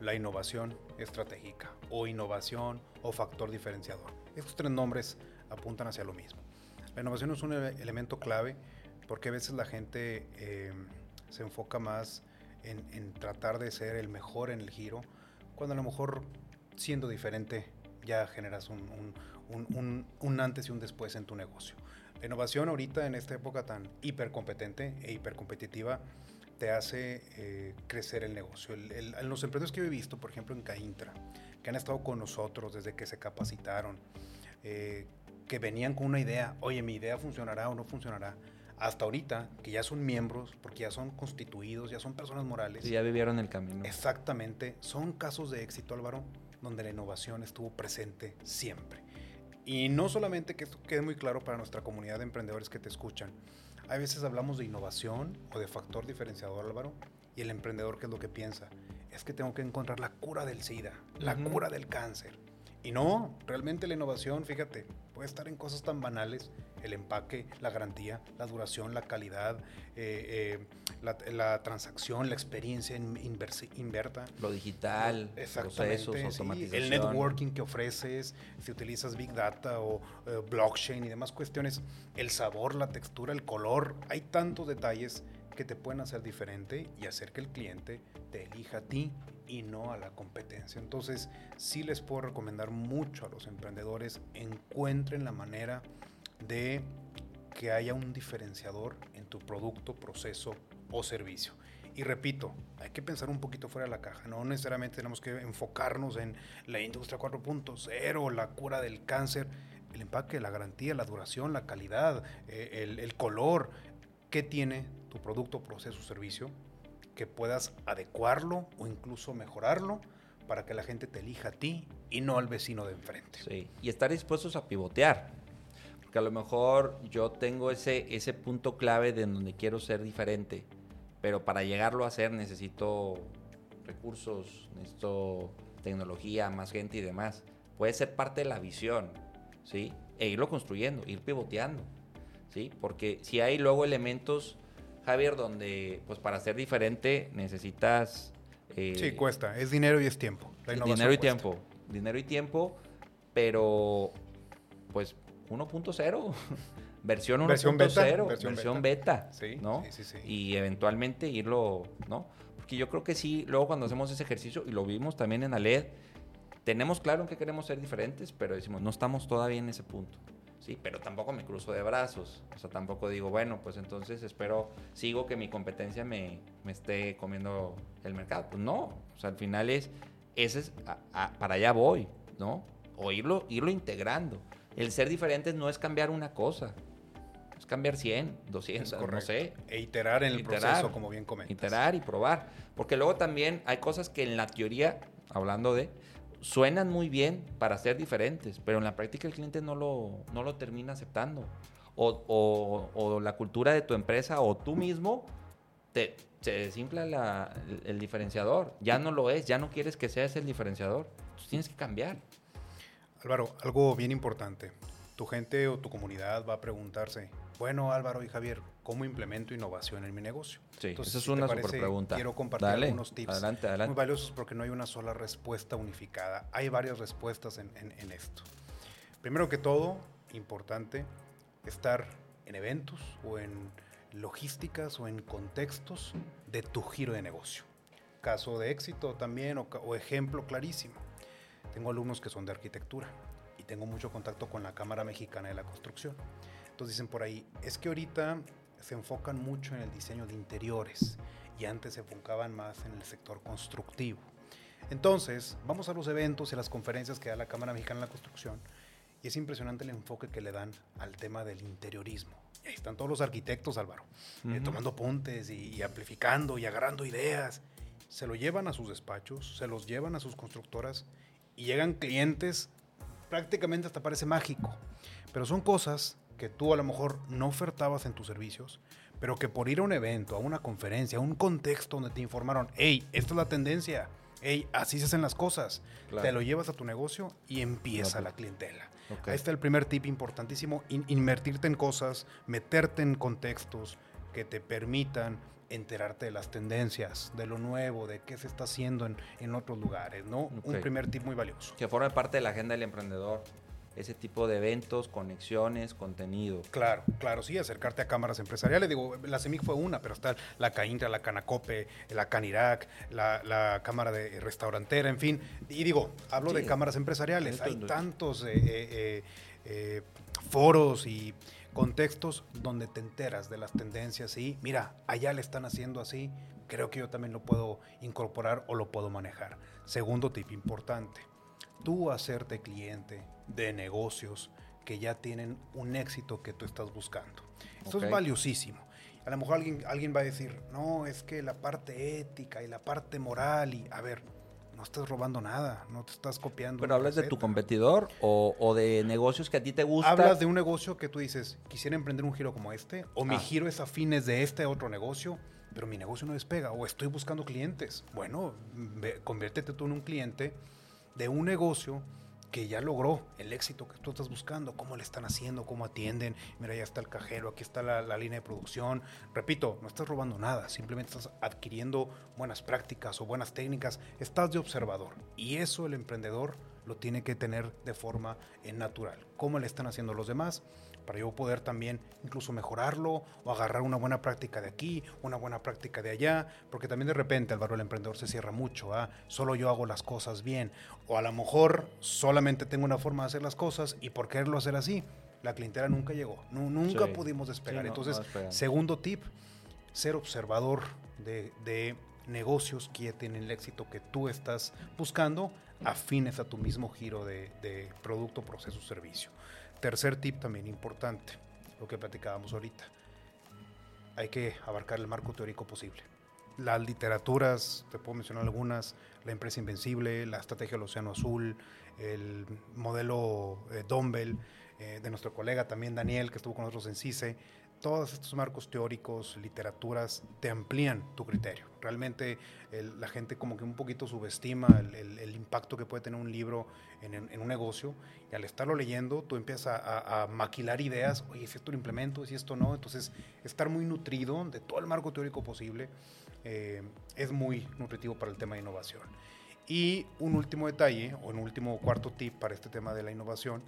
la innovación estratégica o innovación o factor diferenciador. Estos tres nombres apuntan hacia lo mismo. La innovación es un ele- elemento clave porque a veces la gente eh, se enfoca más en, tratar de ser el mejor en el giro, cuando a lo mejor siendo diferente ya generas un- un- un antes y un después en tu negocio. La innovación ahorita en esta época tan hipercompetente e hipercompetitiva te hace eh, crecer el negocio. El- el- los emprendedores que yo he visto, por ejemplo en Caintra, que han estado con nosotros desde que se capacitaron, eh, que venían con una idea, oye, mi idea funcionará o no funcionará, hasta ahorita, que ya son miembros, porque ya son constituidos, ya son personas morales. Si ya vivieron el camino. Exactamente, son casos de éxito, Álvaro, donde la innovación estuvo presente siempre. Y no solamente que esto quede muy claro para nuestra comunidad de emprendedores que te escuchan, a veces hablamos de innovación o de factor diferenciador, Álvaro, y el emprendedor, ¿qué es lo que piensa? Es que tengo que encontrar la cura del SIDA, la cura del cáncer. Y no, realmente la innovación, fíjate, puede estar en cosas tan banales, el empaque, la garantía, la duración, la calidad, eh, eh, la, la transacción, la experiencia in- inversi- inverta. Lo digital, procesos, sí, automatización. el networking que ofreces, si utilizas Big Data o eh, blockchain y demás cuestiones, el sabor, la textura, el color, hay tantos detalles que te pueden hacer diferente y hacer que el cliente te elija a ti y no a la competencia. Entonces, sí les puedo recomendar mucho a los emprendedores, encuentren la manera de que haya un diferenciador en tu producto, proceso o servicio. Y repito, hay que pensar un poquito fuera de la caja. No necesariamente tenemos que enfocarnos en la industria 4.0, la cura del cáncer, el empaque, la garantía, la duración, la calidad, eh, el, color. ¿Qué tiene tu producto, proceso, servicio? Que puedas adecuarlo o incluso mejorarlo para que la gente te elija a ti y no al vecino de enfrente. Sí, y estar dispuestos a pivotear. Porque a lo mejor yo tengo ese, ese punto clave de donde quiero ser diferente, pero para llegarlo a hacer necesito recursos, necesito tecnología, más gente y demás. Puede ser parte de la visión, ¿sí? E irlo construyendo, ir pivoteando, ¿sí? Porque si hay luego elementos, Javier, donde pues para ser diferente necesitas... eh, Sí, cuesta. Es dinero y es tiempo. La dinero y cuesta. tiempo. Dinero y tiempo, pero pues 1.0. versión 1.0. Versión beta, Versión, versión beta. Sí, ¿no? sí, sí, sí. Y eventualmente irlo, ¿no? Porque yo creo que sí, luego cuando hacemos ese ejercicio, y lo vimos también en ALED, tenemos claro en que queremos ser diferentes, pero decimos, no estamos todavía en ese punto. Sí, pero tampoco me cruzo de brazos. O sea, tampoco digo, bueno, pues entonces espero, sigo que mi competencia me, me esté comiendo el mercado. Pues no. O sea, al final es, ese es, a- a- para allá voy, ¿no? O irlo, irlo integrando. El ser diferente no es cambiar una cosa. Es cambiar 100, 200, Es no sé. E iterar en el Iterar. proceso, como bien comentas. Iterar y probar. Porque luego también hay cosas que en la teoría, hablando de, suenan muy bien para ser diferentes, pero en la práctica el cliente no lo, no lo termina aceptando. O, o- la cultura de tu empresa o tú mismo te, se desinfla la- el, el diferenciador. Ya no lo es, ya no quieres que seas el diferenciador. Entonces tienes que cambiar. Álvaro, algo bien importante. Tu gente o tu comunidad va a preguntarse, bueno, Álvaro y Javier, ¿cómo implemento innovación en mi negocio? Sí, Entonces, esa es si una parece, super pregunta. Quiero compartir Dale, algunos tips adelante, adelante. muy valiosos porque no hay una sola respuesta unificada. Hay varias respuestas en, en- en esto. Primero que todo, importante, estar en eventos o en logísticas o en contextos de tu giro de negocio. Caso de éxito también o, o ejemplo clarísimo. Tengo alumnos que son de arquitectura tengo mucho contacto con la Cámara Mexicana de la Construcción. Entonces dicen por ahí, es que ahorita se enfocan mucho en el diseño de interiores y antes se enfocaban más en el sector constructivo. Entonces, vamos a los eventos y a las conferencias que da la Cámara Mexicana de la Construcción y es impresionante el enfoque que le dan al tema del interiorismo. Y ahí están todos los arquitectos, Álvaro, eh, tomando puntes y, y amplificando y agarrando ideas. Se lo llevan a sus despachos, se los llevan a sus constructoras y llegan clientes, prácticamente hasta parece mágico. Pero son cosas que tú a lo mejor no ofertabas en tus servicios, pero que por ir a un evento, a una conferencia, a un contexto donde te informaron, hey, esta es la tendencia, hey, así se hacen las cosas, Claro. te lo llevas a tu negocio y empieza Claro. la clientela. Ok. Ahí está el primer tip importantísimo, in- invertirte en cosas, meterte en contextos que te permitan enterarte de las tendencias, de lo nuevo, de qué se está haciendo en, en otros lugares, ¿no? Un primer tip muy valioso. Que forme parte de la agenda del emprendedor. Ese tipo de eventos, conexiones, contenido. Claro, claro, sí, acercarte a cámaras empresariales. Digo, la CEMIC fue una, pero está la CAINTRA, la Canacope, la Canirac, la, la Cámara de Restaurantera, en fin. Y digo, hablo de cámaras empresariales. Hay tantos eh, eh, eh, foros y contextos donde te enteras de las tendencias y mira, allá le están haciendo así, creo que yo también lo puedo incorporar o lo puedo manejar. Segundo tip importante, tú hacerte cliente de negocios que ya tienen un éxito que tú estás buscando. Esto es valiosísimo. A lo mejor alguien, alguien va a decir, no, es que la parte ética y la parte moral y, a ver, no estás robando nada, no te estás copiando. Pero hablas de tu competidor o, o de negocios que a ti te gustan. Hablas de un negocio que tú dices, quisiera emprender un giro como este, o mi Ah. giro es afines de este otro negocio, pero mi negocio no despega, o estoy buscando clientes. Bueno, conviértete tú en un cliente de un negocio que ya logró el éxito que tú estás buscando, cómo le están haciendo, cómo atienden, mira, ya está el cajero, aquí está la, línea de producción. Repito, no estás robando nada, simplemente estás adquiriendo buenas prácticas o buenas técnicas, estás de observador. Y eso el emprendedor lo tiene que tener de forma eh, natural. ¿Cómo le están haciendo los demás? Para yo poder también incluso mejorarlo o agarrar una buena práctica de aquí, una buena práctica de allá, porque también de repente Álvaro el emprendedor se cierra mucho, ¿ah? solo yo hago las cosas bien, o a lo mejor solamente tengo una forma de hacer las cosas y por quererlo hacer así, la clientela nunca llegó, nu- nunca Sí. pudimos despegar. Sí, no, no Entonces, segundo tip, ser observador de, de negocios que ya tienen el éxito que tú estás buscando, afines a tu mismo giro de, producto, proceso, servicio. Tercer tip también importante, lo que platicábamos ahorita. Hay que abarcar el marco teórico posible. Las literaturas, te puedo mencionar algunas, La empresa invencible, La estrategia del océano azul, el modelo eh, Dumbbell, eh, de nuestro colega también Daniel, que estuvo con nosotros en CICE. Todos estos marcos teóricos, literaturas, te amplían tu criterio. Realmente el- la gente como que un poquito subestima el, el- el impacto que puede tener un libro en, en- en un negocio y al estarlo leyendo tú empiezas a, a- a maquilar ideas, oye, si esto lo implemento, si esto no, entonces estar muy nutrido de todo el marco teórico posible eh, es muy nutritivo para el tema de innovación. Y un último detalle, o un último cuarto tip para este tema de la innovación,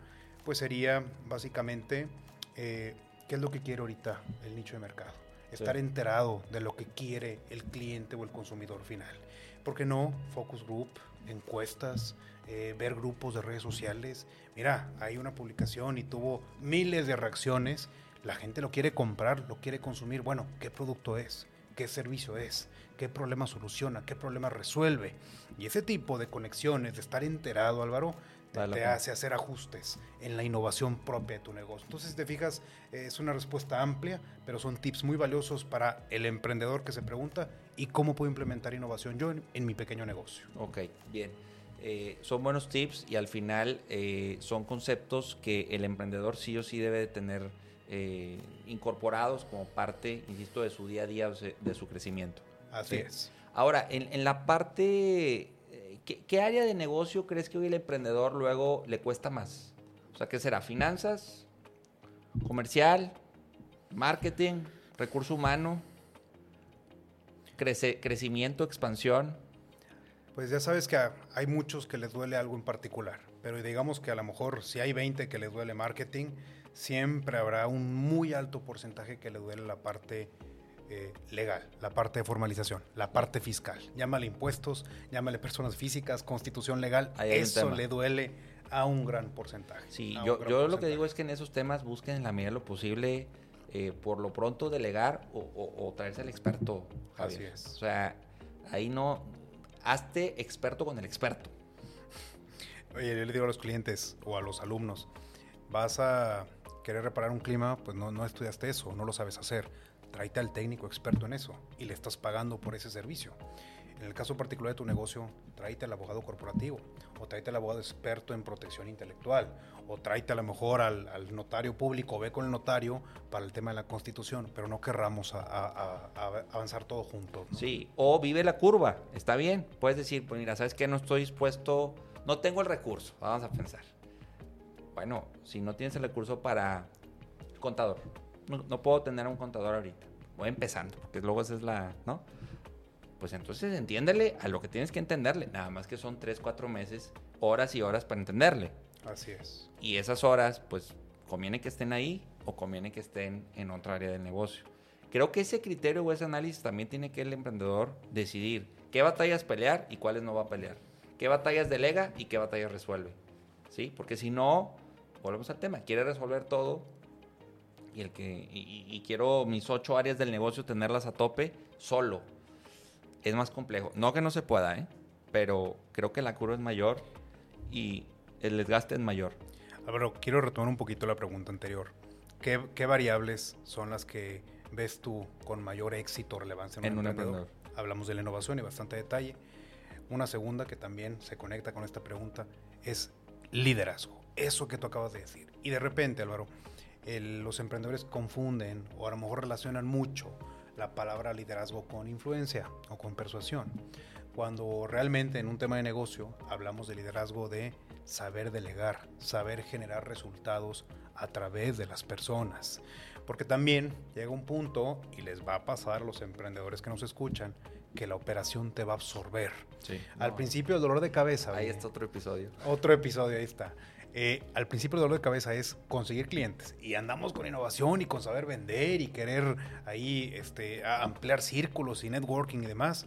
pues sería básicamente eh, qué es lo que quiere ahorita el nicho de mercado. Estar Sí. enterado de lo que quiere el cliente o el consumidor final. ¿Por qué no? Focus group, encuestas, eh, ver grupos de redes sociales. Mira, hay una publicación y tuvo miles de reacciones. La gente lo quiere comprar, lo quiere consumir. Bueno, ¿qué producto es? ¿Qué servicio es? ¿Qué problema soluciona? ¿Qué problema resuelve? Y ese tipo de conexiones, de estar enterado, Álvaro, te, Vale hace hacer ajustes en la innovación propia de tu negocio. Entonces, si te fijas, eh, es una respuesta amplia, pero son tips muy valiosos para el emprendedor que se pregunta y cómo puedo implementar innovación yo en, en mi pequeño negocio. Ok, bien. Eh, son buenos tips y al final eh, son conceptos que el emprendedor sí o sí debe de tener eh, incorporados como parte, insisto, de su día a día, de su crecimiento. Así Sí. es. Ahora, en, en la parte, ¿qué, área de negocio crees que hoy el emprendedor luego le cuesta más? O sea, ¿qué será? ¿Finanzas? ¿Comercial? ¿Marketing? ¿Recurso humano? ¿Crecimiento? ¿Expansión? Pues ya sabes que hay muchos que les duele algo en particular, pero digamos que a lo mejor si hay 20 que les duele marketing, siempre habrá un muy alto porcentaje que le duele la parte eh, legal, la parte de formalización, la parte fiscal. Llámale impuestos, llámale personas físicas, constitución legal, Ahí eso le duele a un gran porcentaje. Sí, yo, yo lo que digo es que en esos temas busquen en la medida de lo posible, eh, por lo pronto, delegar o, o- o traerse al experto, Javier. Así es. O sea, ahí no, hazte experto con el experto. Oye, yo le digo a los clientes o a los alumnos, vas a querer reparar un clima, pues no, no estudiaste eso, no lo sabes hacer. Tráete al técnico experto en eso y le estás pagando por ese servicio. En el caso particular de tu negocio, tráete al abogado corporativo o tráete al abogado experto en protección intelectual o tráete a lo mejor al, al notario público, ve con el notario para el tema de la constitución, pero no querramos a- a- a- avanzar todo juntos. ¿no? Sí, o vive la curva, está bien. Puedes decir, pues mira, ¿sabes qué? No estoy dispuesto, no tengo el recurso, vamos a pensar. Bueno, si no tienes el recurso para contador, no, no puedo tener a un contador ahorita, voy empezando, porque luego esa es la, ¿no? Pues entonces entiéndele a lo que tienes que entenderle, nada más que son 3, 4 meses, horas y horas para entenderle. Así es. Y esas horas, pues, conviene que estén ahí o conviene que estén en otra área del negocio. Creo que ese criterio o ese análisis también tiene que el emprendedor decidir qué batallas pelear y cuáles no va a pelear. Qué batallas delega y qué batallas resuelve. ¿Sí? Porque si no, volvemos al tema, quiere resolver todo y, el que, y, y- quiero mis ocho áreas del negocio tenerlas a tope solo. Es más complejo. No que no se pueda, ¿eh? Pero creo que la curva es mayor y el desgaste es mayor. Álvaro, quiero retomar un poquito la pregunta anterior. ¿Qué, qué variables son las que ves tú con mayor éxito o relevancia en un, En un emprendedor? emprendedor. Hablamos de la innovación y bastante detalle. Una segunda que también se conecta con esta pregunta es liderazgo. Eso que tú acabas de decir. Y de repente, Álvaro, el- los emprendedores confunden o a lo mejor relacionan mucho la palabra liderazgo con influencia o con persuasión. Cuando realmente en un tema de negocio hablamos de liderazgo de saber delegar, saber generar resultados a través de las personas. Porque también llega un punto, y les va a pasar a los emprendedores que nos escuchan, que la operación te va a absorber. Sí. Al principio el dolor de cabeza. Ahí oye, está otro episodio. otro episodio, ahí está. Eh, al principio el dolor de cabeza es conseguir clientes y andamos con innovación y con saber vender y querer ahí este, ampliar círculos y networking y demás.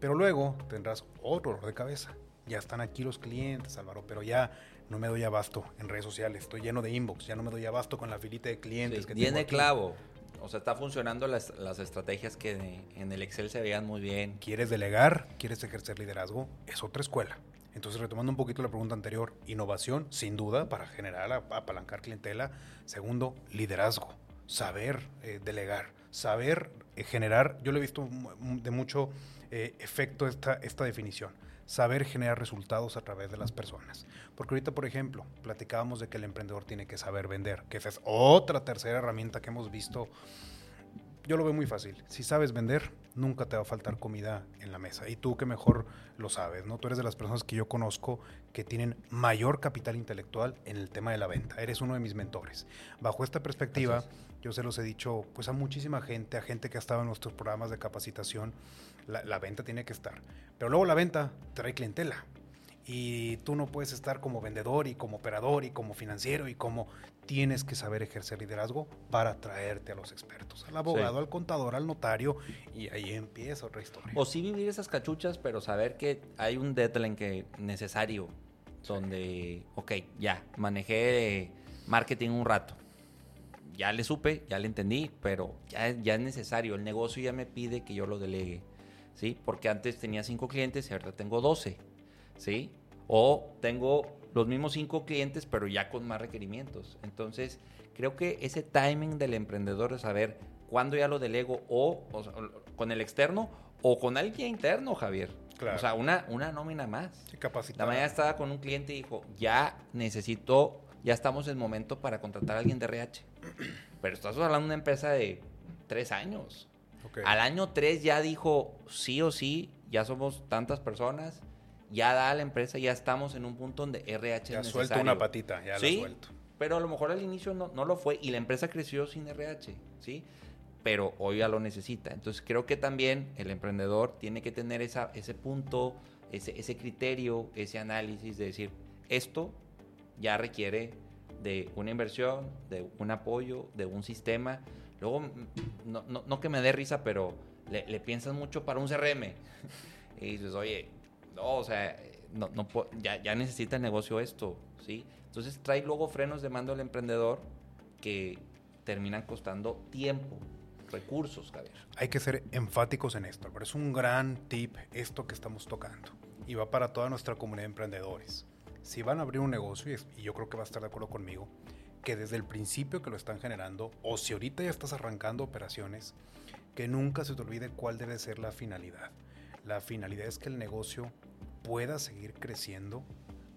Pero luego tendrás otro dolor de cabeza. Ya están aquí los clientes, Álvaro, pero ya no me doy abasto en redes sociales. Estoy lleno de inbox, ya no me doy abasto con la filita de clientes. Sí, que tengo aquí. clavo. O sea, está funcionando las, las estrategias que en el Excel se veían muy bien. ¿Quieres delegar? ¿Quieres ejercer liderazgo? Es otra escuela. Entonces, retomando un poquito la pregunta anterior, innovación, sin duda, para generar, ap- apalancar clientela. Segundo, liderazgo, saber eh, delegar, saber eh, generar, yo le he visto de mucho eh, efecto esta, esta definición, saber generar resultados a través de las personas. Porque ahorita, por ejemplo, platicábamos de que el emprendedor tiene que saber vender, que esa es otra tercera herramienta que hemos visto yo lo veo muy fácil. Si sabes vender, nunca te va a faltar comida en la mesa. Y tú que mejor lo sabes, ¿no? Tú eres de las personas que yo conozco que tienen mayor capital intelectual en el tema de la venta. Eres uno de mis mentores. Bajo esta perspectiva, yo se los he dicho pues a muchísima gente, a gente que ha estado en nuestros programas de capacitación, la, la venta tiene que estar. Pero luego la venta trae clientela. Y tú no puedes estar como vendedor y como operador y como financiero y como tienes que saber ejercer liderazgo para traerte a los expertos, al abogado, Sí. al contador, al notario y ahí empieza otra historia. O sí vivir esas cachuchas, pero saber que hay un deadline que necesario. Donde, ok, ya, manejé marketing un rato. Ya le supe, ya le entendí, pero ya, ya es necesario. El negocio ya me pide que yo lo delegue. ¿Sí? Porque antes tenía cinco clientes y ahorita tengo 12. ¿Sí? O tengo los mismos cinco clientes, pero ya con más requerimientos. Entonces, creo que ese timing del emprendedor de saber cuándo ya lo delego o, o con el externo o con alguien interno, Javier. Claro. O sea, una, una nómina más. Sí. La mañana estaba con un cliente y dijo, ya necesito, ya estamos en momento para contratar a alguien de RH. Pero estás hablando de una empresa de tres años. Al año tres ya dijo, sí o sí, ya somos tantas personas, ya da a la empresa, ya estamos en un punto donde RH ya es suelto necesario. una patita, ya Sí, la suelto. Pero a lo mejor al inicio no, no lo fue y la empresa creció sin RH, ¿sí? Pero hoy ya lo necesita. Entonces creo que también el emprendedor tiene que tener esa, ese punto, ese, ese criterio, ese análisis de decir, esto ya requiere de una inversión, de un apoyo, de un sistema. Luego, mm, no, no- no que me dé risa, pero le, le piensas mucho para un CRM. y dices, oye, no, o sea, no, no ya, ya necesita el negocio esto, ¿sí? Entonces trae luego frenos de mando al emprendedor que terminan costando tiempo, recursos, Javier. Hay que ser enfáticos en esto, pero es un gran tip esto que estamos tocando. Y va para toda nuestra comunidad de emprendedores. Si van a abrir un negocio, y yo creo que va a estar de acuerdo conmigo, que desde el principio que lo están generando, o si ahorita ya estás arrancando operaciones, que nunca se te olvide cuál debe ser la finalidad. La finalidad es que el negocio pueda seguir creciendo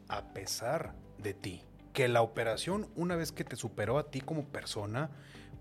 a pesar de ti. Que la operación, una vez que te superó a ti como persona,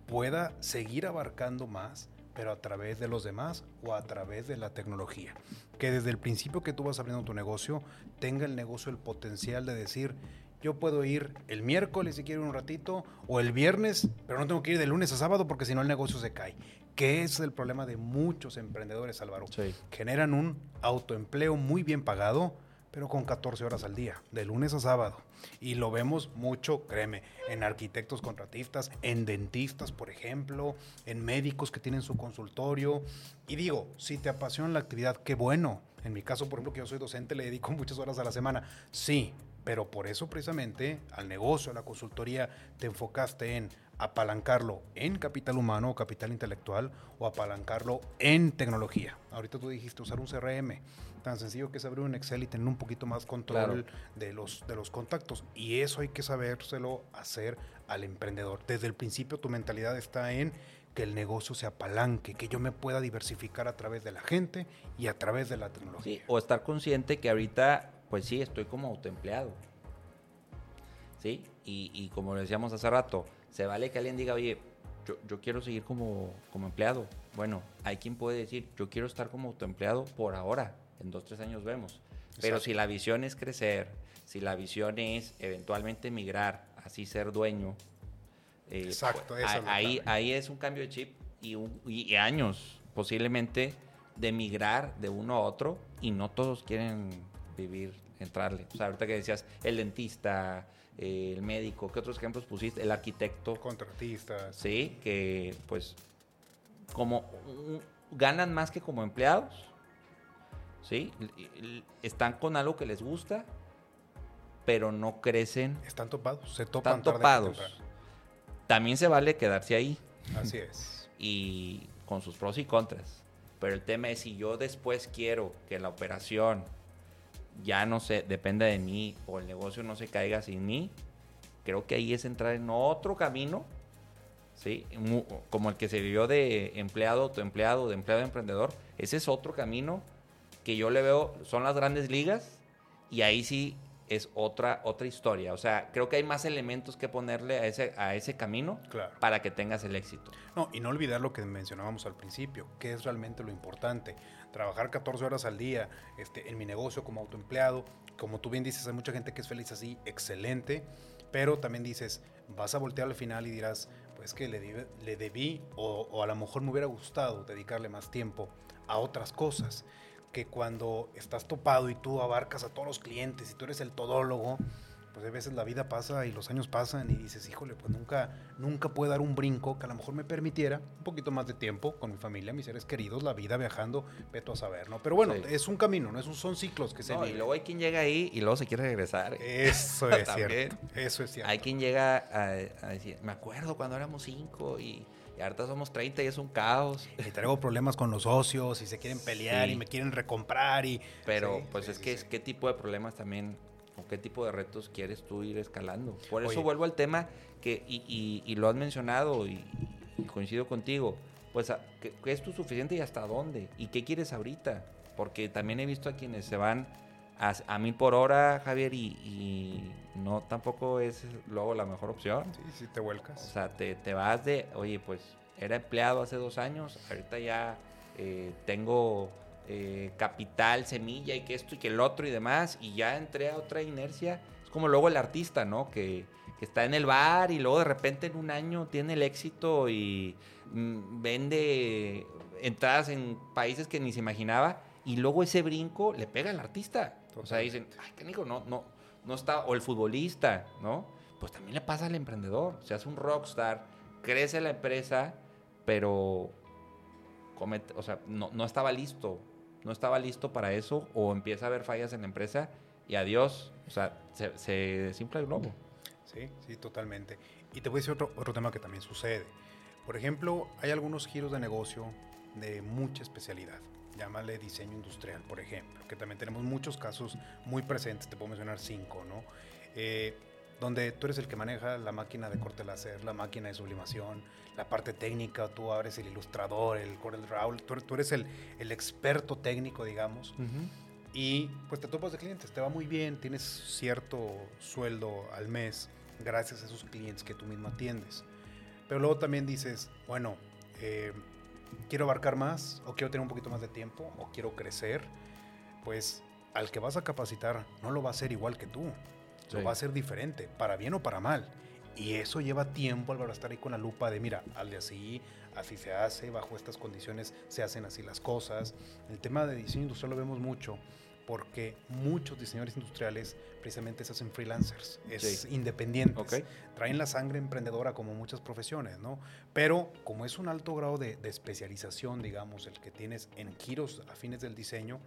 pueda seguir abarcando más, pero a través de los demás o a través de la tecnología. Que desde el principio que tú vas abriendo tu negocio, tenga el negocio el potencial de decir, yo puedo ir el miércoles si quiero un ratito, o el viernes, pero no tengo que ir de lunes a sábado porque si no el negocio se cae. Que es el problema de muchos emprendedores, Álvaro. Sí. Generan un autoempleo muy bien pagado, pero con 14 horas al día, de lunes a sábado. Y lo vemos mucho, créeme, en arquitectos contratistas, en dentistas, por ejemplo, en médicos que tienen su consultorio. Y digo, si te apasiona la actividad, qué bueno. En mi caso, por ejemplo, que yo soy docente, le dedico muchas horas a la semana. Sí, pero por eso precisamente al negocio, a la consultoría, te enfocaste en apalancarlo en capital humano o capital intelectual o apalancarlo en tecnología. Ahorita tú dijiste usar un CRM, tan sencillo que es abrir un Excel y tener un poquito más control Claro. de, los, de los contactos. Y eso hay que sabérselo hacer al emprendedor. Desde el principio tu mentalidad está en que el negocio se apalanque, que yo me pueda diversificar a través de la gente y a través de la tecnología. Sí, o estar consciente que ahorita, pues sí, estoy como autoempleado. ¿Sí? Y, y como decíamos hace rato, se vale que alguien diga, oye, yo, yo quiero seguir como, como empleado. Bueno, hay quien puede decir, yo quiero estar como autoempleado por ahora. En dos, tres años vemos. Pero Exacto. si la visión es crecer, si la visión es eventualmente migrar, así ser dueño. eh, Exacto, pues, esa a- es ahí, ahí es un cambio de chip y, un- y- y años posiblemente de migrar de uno a otro y no todos quieren vivir, entrarle. O sea, ahorita que decías el dentista, eh, el médico, ¿qué otros ejemplos pusiste? El arquitecto, Contratistas. sí, que pues como mm, ganan más que como empleados, sí, están con algo que les gusta, pero no crecen, Están topados, se topan están tarde topados. temprano. También se vale quedarse ahí. Así es. y con sus pros y contras. Pero el tema es si yo después quiero que la operación ya no se dependa de mí o el negocio no se caiga sin mí, creo que ahí es entrar en otro camino, ¿sí? Como el que se vivió de empleado, autoempleado, de empleado a emprendedor. Ese es otro camino que yo le veo, son las grandes ligas y ahí sí es otra, otra historia. O sea, creo que hay más elementos que ponerle a ese, a ese camino Claro. para que tengas el éxito. No, y no olvidar lo que mencionábamos al principio, que es realmente lo importante. Trabajar 14 horas al día este, en mi negocio como autoempleado. Como tú bien dices, hay mucha gente que es feliz así, excelente. Pero también dices, vas a voltear al final y dirás, pues que le, debí o, o a lo mejor me hubiera gustado dedicarle más tiempo a otras cosas. Que cuando estás topado y tú abarcas a todos los clientes y tú eres el todólogo, pues a veces la vida pasa y los años pasan y dices, híjole, pues nunca, nunca puedo dar un brinco que a lo mejor me permitiera un poquito más de tiempo con mi familia, mis seres queridos, la vida viajando, veto a saber, ¿no? Pero bueno, Sí. es un camino, ¿no? Son ciclos que se No, y luego hay quien llega ahí y luego se quiere regresar. Eso es cierto, eso es cierto. Hay quien llega a, a decir, me acuerdo cuando éramos cinco y, y ahorita somos 30 y es un caos. Y traigo problemas con los socios y se quieren pelear Sí. y me quieren recomprar y... Pero Sí, pues sí, es que es qué tipo de problemas también o qué tipo de retos quieres tú ir escalando. Por eso Oye. vuelvo al tema que, y, y- y lo has mencionado y, y coincido contigo, pues a- ¿qué, qué es tu suficiente y hasta dónde? ¿Y qué quieres ahorita? Porque también he visto a quienes se van a, a mil por hora, Javier, y, y no tampoco es luego la mejor opción. Sí, sí te O vuelcas. sea, te, te vas de, oye, pues era empleado hace dos años, ahorita ya eh, tengo eh, capital, semilla y que esto y que el otro y demás, y ya entré a otra inercia. Es como luego el artista, ¿no? Que, que está en el bar y luego de repente en un año tiene el éxito y mm, vende entradas en países que ni se imaginaba, y luego ese brinco le pega al artista. O sea, dicen, ay, canijo, no, no, no está, o el futbolista, ¿no? Pues también le pasa al emprendedor. Se hace un rockstar, crece la empresa, pero comete- o sea, no, no estaba listo. No estaba listo para eso, o empieza a haber fallas en la empresa y adiós. O sea, se, se desinfla el globo. Sí, sí, totalmente. Y te voy a decir otro, otro tema que también sucede. Por ejemplo, hay algunos giros de negocio de mucha especialidad. Llámale diseño industrial, por ejemplo, que también tenemos muchos casos muy presentes, te puedo mencionar cinco, ¿no? Eh, donde tú eres el que maneja la máquina de corte láser, la máquina de sublimación, la parte técnica, tú eres el ilustrador, el Corel Raúl, tú, tú eres el, el, experto técnico, digamos, y pues te topas de clientes, te va muy bien, tienes cierto sueldo al mes gracias a esos clientes que tú mismo atiendes. Pero luego también dices, bueno, eh, quiero abarcar más, o quiero tener un poquito más de tiempo, o quiero crecer, pues al que vas a capacitar no lo va a hacer igual que tú. Sí. Lo va a hacer diferente, para bien o para mal. Y eso lleva tiempo al estar ahí con la lupa de, mira, al de así, así se hace, bajo estas condiciones se hacen así las cosas. El tema de diseño industrial lo vemos mucho porque muchos diseñadores industriales precisamente se hacen freelancers, es sí. independientes, okay. traen la sangre emprendedora como muchas profesiones, ¿no? Pero como es un alto grado de, de, especialización, digamos, el que tienes en giros afines del diseño,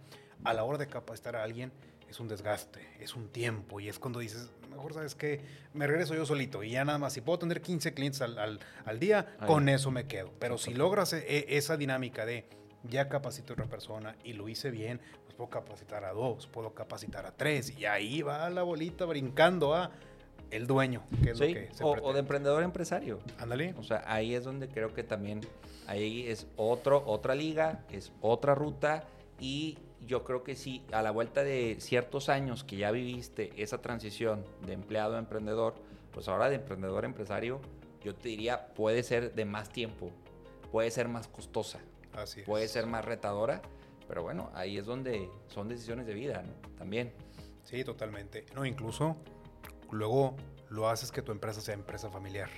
a la hora de capacitar a alguien es un desgaste, es un tiempo y es cuando dices, mejor sabes que me regreso yo solito y ya nada más, si puedo tener 15 clientes al, al, al día, con eso me quedo. Pero si logras e, esa dinámica de ya capacito a otra persona y lo hice bien, puedo capacitar a dos, puedo capacitar a tres y ahí va la bolita brincando a el dueño, que es sí, lo que se o, o, de emprendedor a empresario. Ándale. O sea, ahí es donde creo que también ahí es otro otra liga, es otra ruta y yo creo que sí, a la vuelta de ciertos años que ya viviste esa transición de empleado a emprendedor, pues ahora de emprendedor a empresario, yo te diría, puede ser de más tiempo, puede ser más costosa, Así puede es. ser más retadora, pero bueno, ahí es donde son decisiones de vida. También. Sí, totalmente. No, incluso luego lo haces que tu empresa sea empresa familiar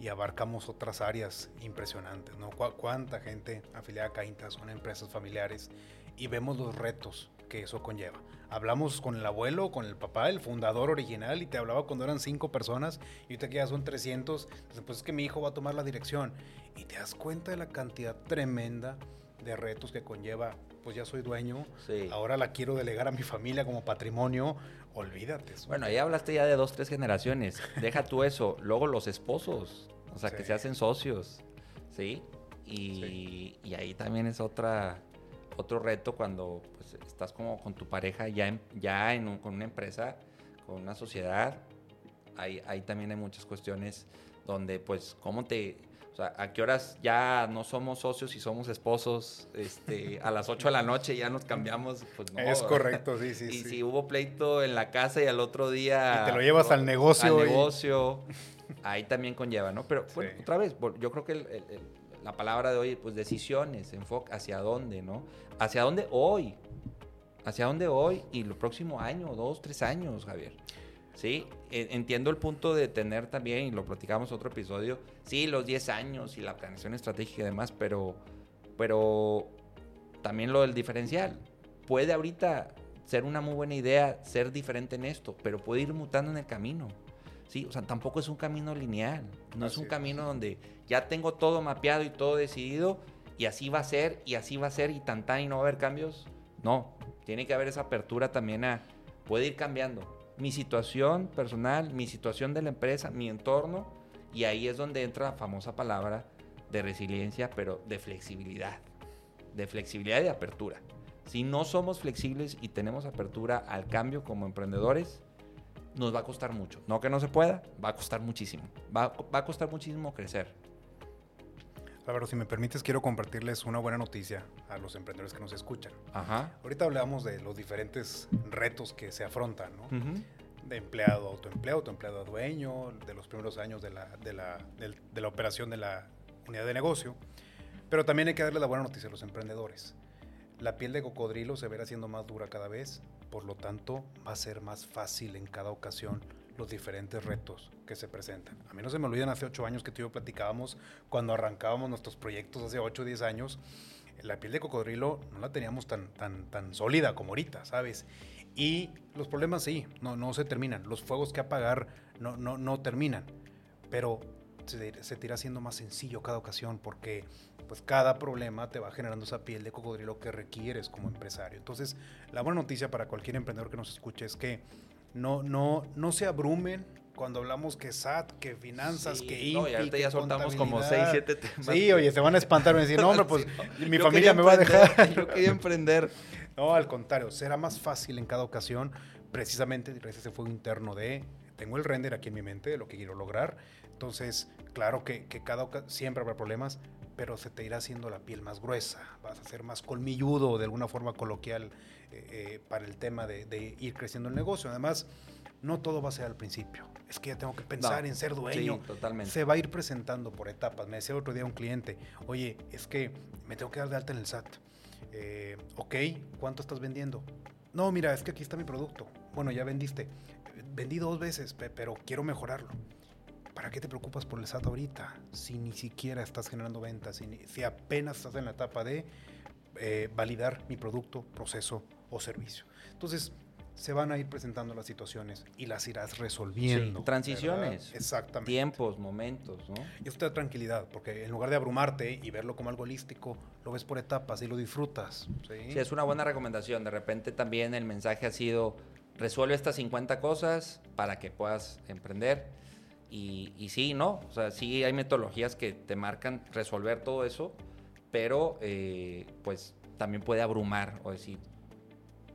y abarcamos otras áreas impresionantes, ¿no? ¿Cuánta gente afiliada a Cainta son empresas familiares y vemos los retos que eso conlleva. Hablamos con el abuelo, con el papá, el fundador original, y te hablaba cuando eran cinco personas, y ahorita que ya son 300, entonces pues es que mi hijo va a tomar la dirección. Y te das cuenta de la cantidad tremenda de retos que conlleva, pues ya soy dueño, sí. ahora la quiero delegar a mi familia como patrimonio, olvídate. Bueno, ahí hablaste ya de dos, tres generaciones, deja tú eso, luego los esposos, o sea, sí. que se hacen socios, ¿sí? Y, sí. y ahí también es otra otro reto cuando pues, estás como con tu pareja ya, en, ya en un, con una empresa, con una sociedad. Ahí, ahí también hay muchas cuestiones donde, pues, cómo te... Sea, a qué horas ya no somos socios y somos esposos, este, a las 8 de la noche ya nos cambiamos, pues no. Es correcto, sí, sí. Y sí. si hubo pleito en la casa y al otro día... Y te lo llevas al negocio. Al y... negocio, ahí también conlleva, ¿no? Pero, bueno, sí. otra vez, yo creo que el, el, el la palabra de hoy, pues decisiones, enfoque hacia dónde, ¿no? Hacia dónde hoy, hacia dónde hoy y el próximo año, dos, tres años, Javier. Sí, entiendo el punto de tener también, y lo platicamos otro episodio, sí, los 10 años y la planeación estratégica y demás, pero, pero también lo del diferencial. Puede ahorita ser una muy buena idea ser diferente en esto, pero puede ir mutando en el camino. Sí, o sea, tampoco es un camino lineal. No así es un es. camino donde ya tengo todo mapeado y todo decidido y así va a ser y así va a ser y tan tan y no va a haber cambios. No, tiene que haber esa apertura también a puede ir cambiando mi situación personal, mi situación de la empresa, mi entorno y ahí es donde entra la famosa palabra de resiliencia, pero de flexibilidad, de flexibilidad y de apertura. Si no somos flexibles y tenemos apertura al cambio como emprendedores, nos va a costar mucho. No que no se pueda, va a costar muchísimo. Va, va a costar muchísimo crecer. Álvaro, si me permites, quiero compartirles una buena noticia a los emprendedores que nos escuchan. Ajá. Ahorita hablamos de los diferentes retos que se afrontan, ¿no? Uh -huh. De empleado a autoempleado, autoempleado a dueño, de los primeros años de la, de, la, de, de la operación de la unidad de negocio. Pero también hay que darle la buena noticia a los emprendedores. La piel de cocodrilo se verá siendo más dura cada vez, por lo tanto va a ser más fácil en cada ocasión los diferentes retos que se presentan. A mí no se me olvidan hace ocho años que tú y yo platicábamos cuando arrancábamos nuestros proyectos hace ocho o diez años, la piel de cocodrilo no la teníamos tan, tan, tan sólida como ahorita, ¿sabes? Y los problemas sí, no, no se terminan, los fuegos que apagar no, no, no terminan, pero se, se te irá haciendo más sencillo cada ocasión porque pues cada problema te va generando esa piel de cocodrilo que requieres como empresario. Entonces, la buena noticia para cualquier emprendedor que nos escuche es que no, no, no se abrumen cuando hablamos que SAT, que finanzas, Sí, que no, INPI, y ahorita ya soltamos como contabilidad. 6, 7 temas. Sí, oye, se van a espantar y decir, no, hombre, pues Sí, mi familia me va a dejar. Yo quería emprender. No, al contrario, será más fácil en cada ocasión, precisamente a ese fuego interno de, tengo el render aquí en mi mente de lo que quiero lograr, entonces, claro que, que cada siempre habrá problemas, pero se te irá haciendo la piel más gruesa, vas a ser más colmilludo de alguna forma coloquial eh, eh, para el tema de, de ir creciendo el negocio. Además, no todo va a ser al principio, es que ya tengo que pensar No, en ser dueño. Sí, totalmente. Se va a ir presentando por etapas. Me decía otro día un cliente, oye, es que me tengo que dar de alta en el SAT. Eh, ok, ¿cuánto estás vendiendo? No, mira, es que aquí está mi producto. Bueno, ya vendiste. Vendí dos veces, pe- pero quiero mejorarlo. ¿Para qué te preocupas por el SAT ahorita? Si ni siquiera estás generando ventas, si, si apenas estás en la etapa de eh, validar mi producto, proceso o servicio. Entonces, se van a ir presentando las situaciones y las irás resolviendo. Sí, transiciones. ¿verdad? Exactamente. Tiempos, momentos, ¿no? Y esto te da tranquilidad, porque en lugar de abrumarte y verlo como algo holístico, lo ves por etapas y lo disfrutas. ¿sí? Sí, es una buena recomendación. De repente también el mensaje ha sido, resuelve estas 50 cosas para que puedas emprender. Y, y sí, ¿no? O sea, sí hay metodologías que te marcan resolver todo eso, pero eh, pues también puede abrumar o decir.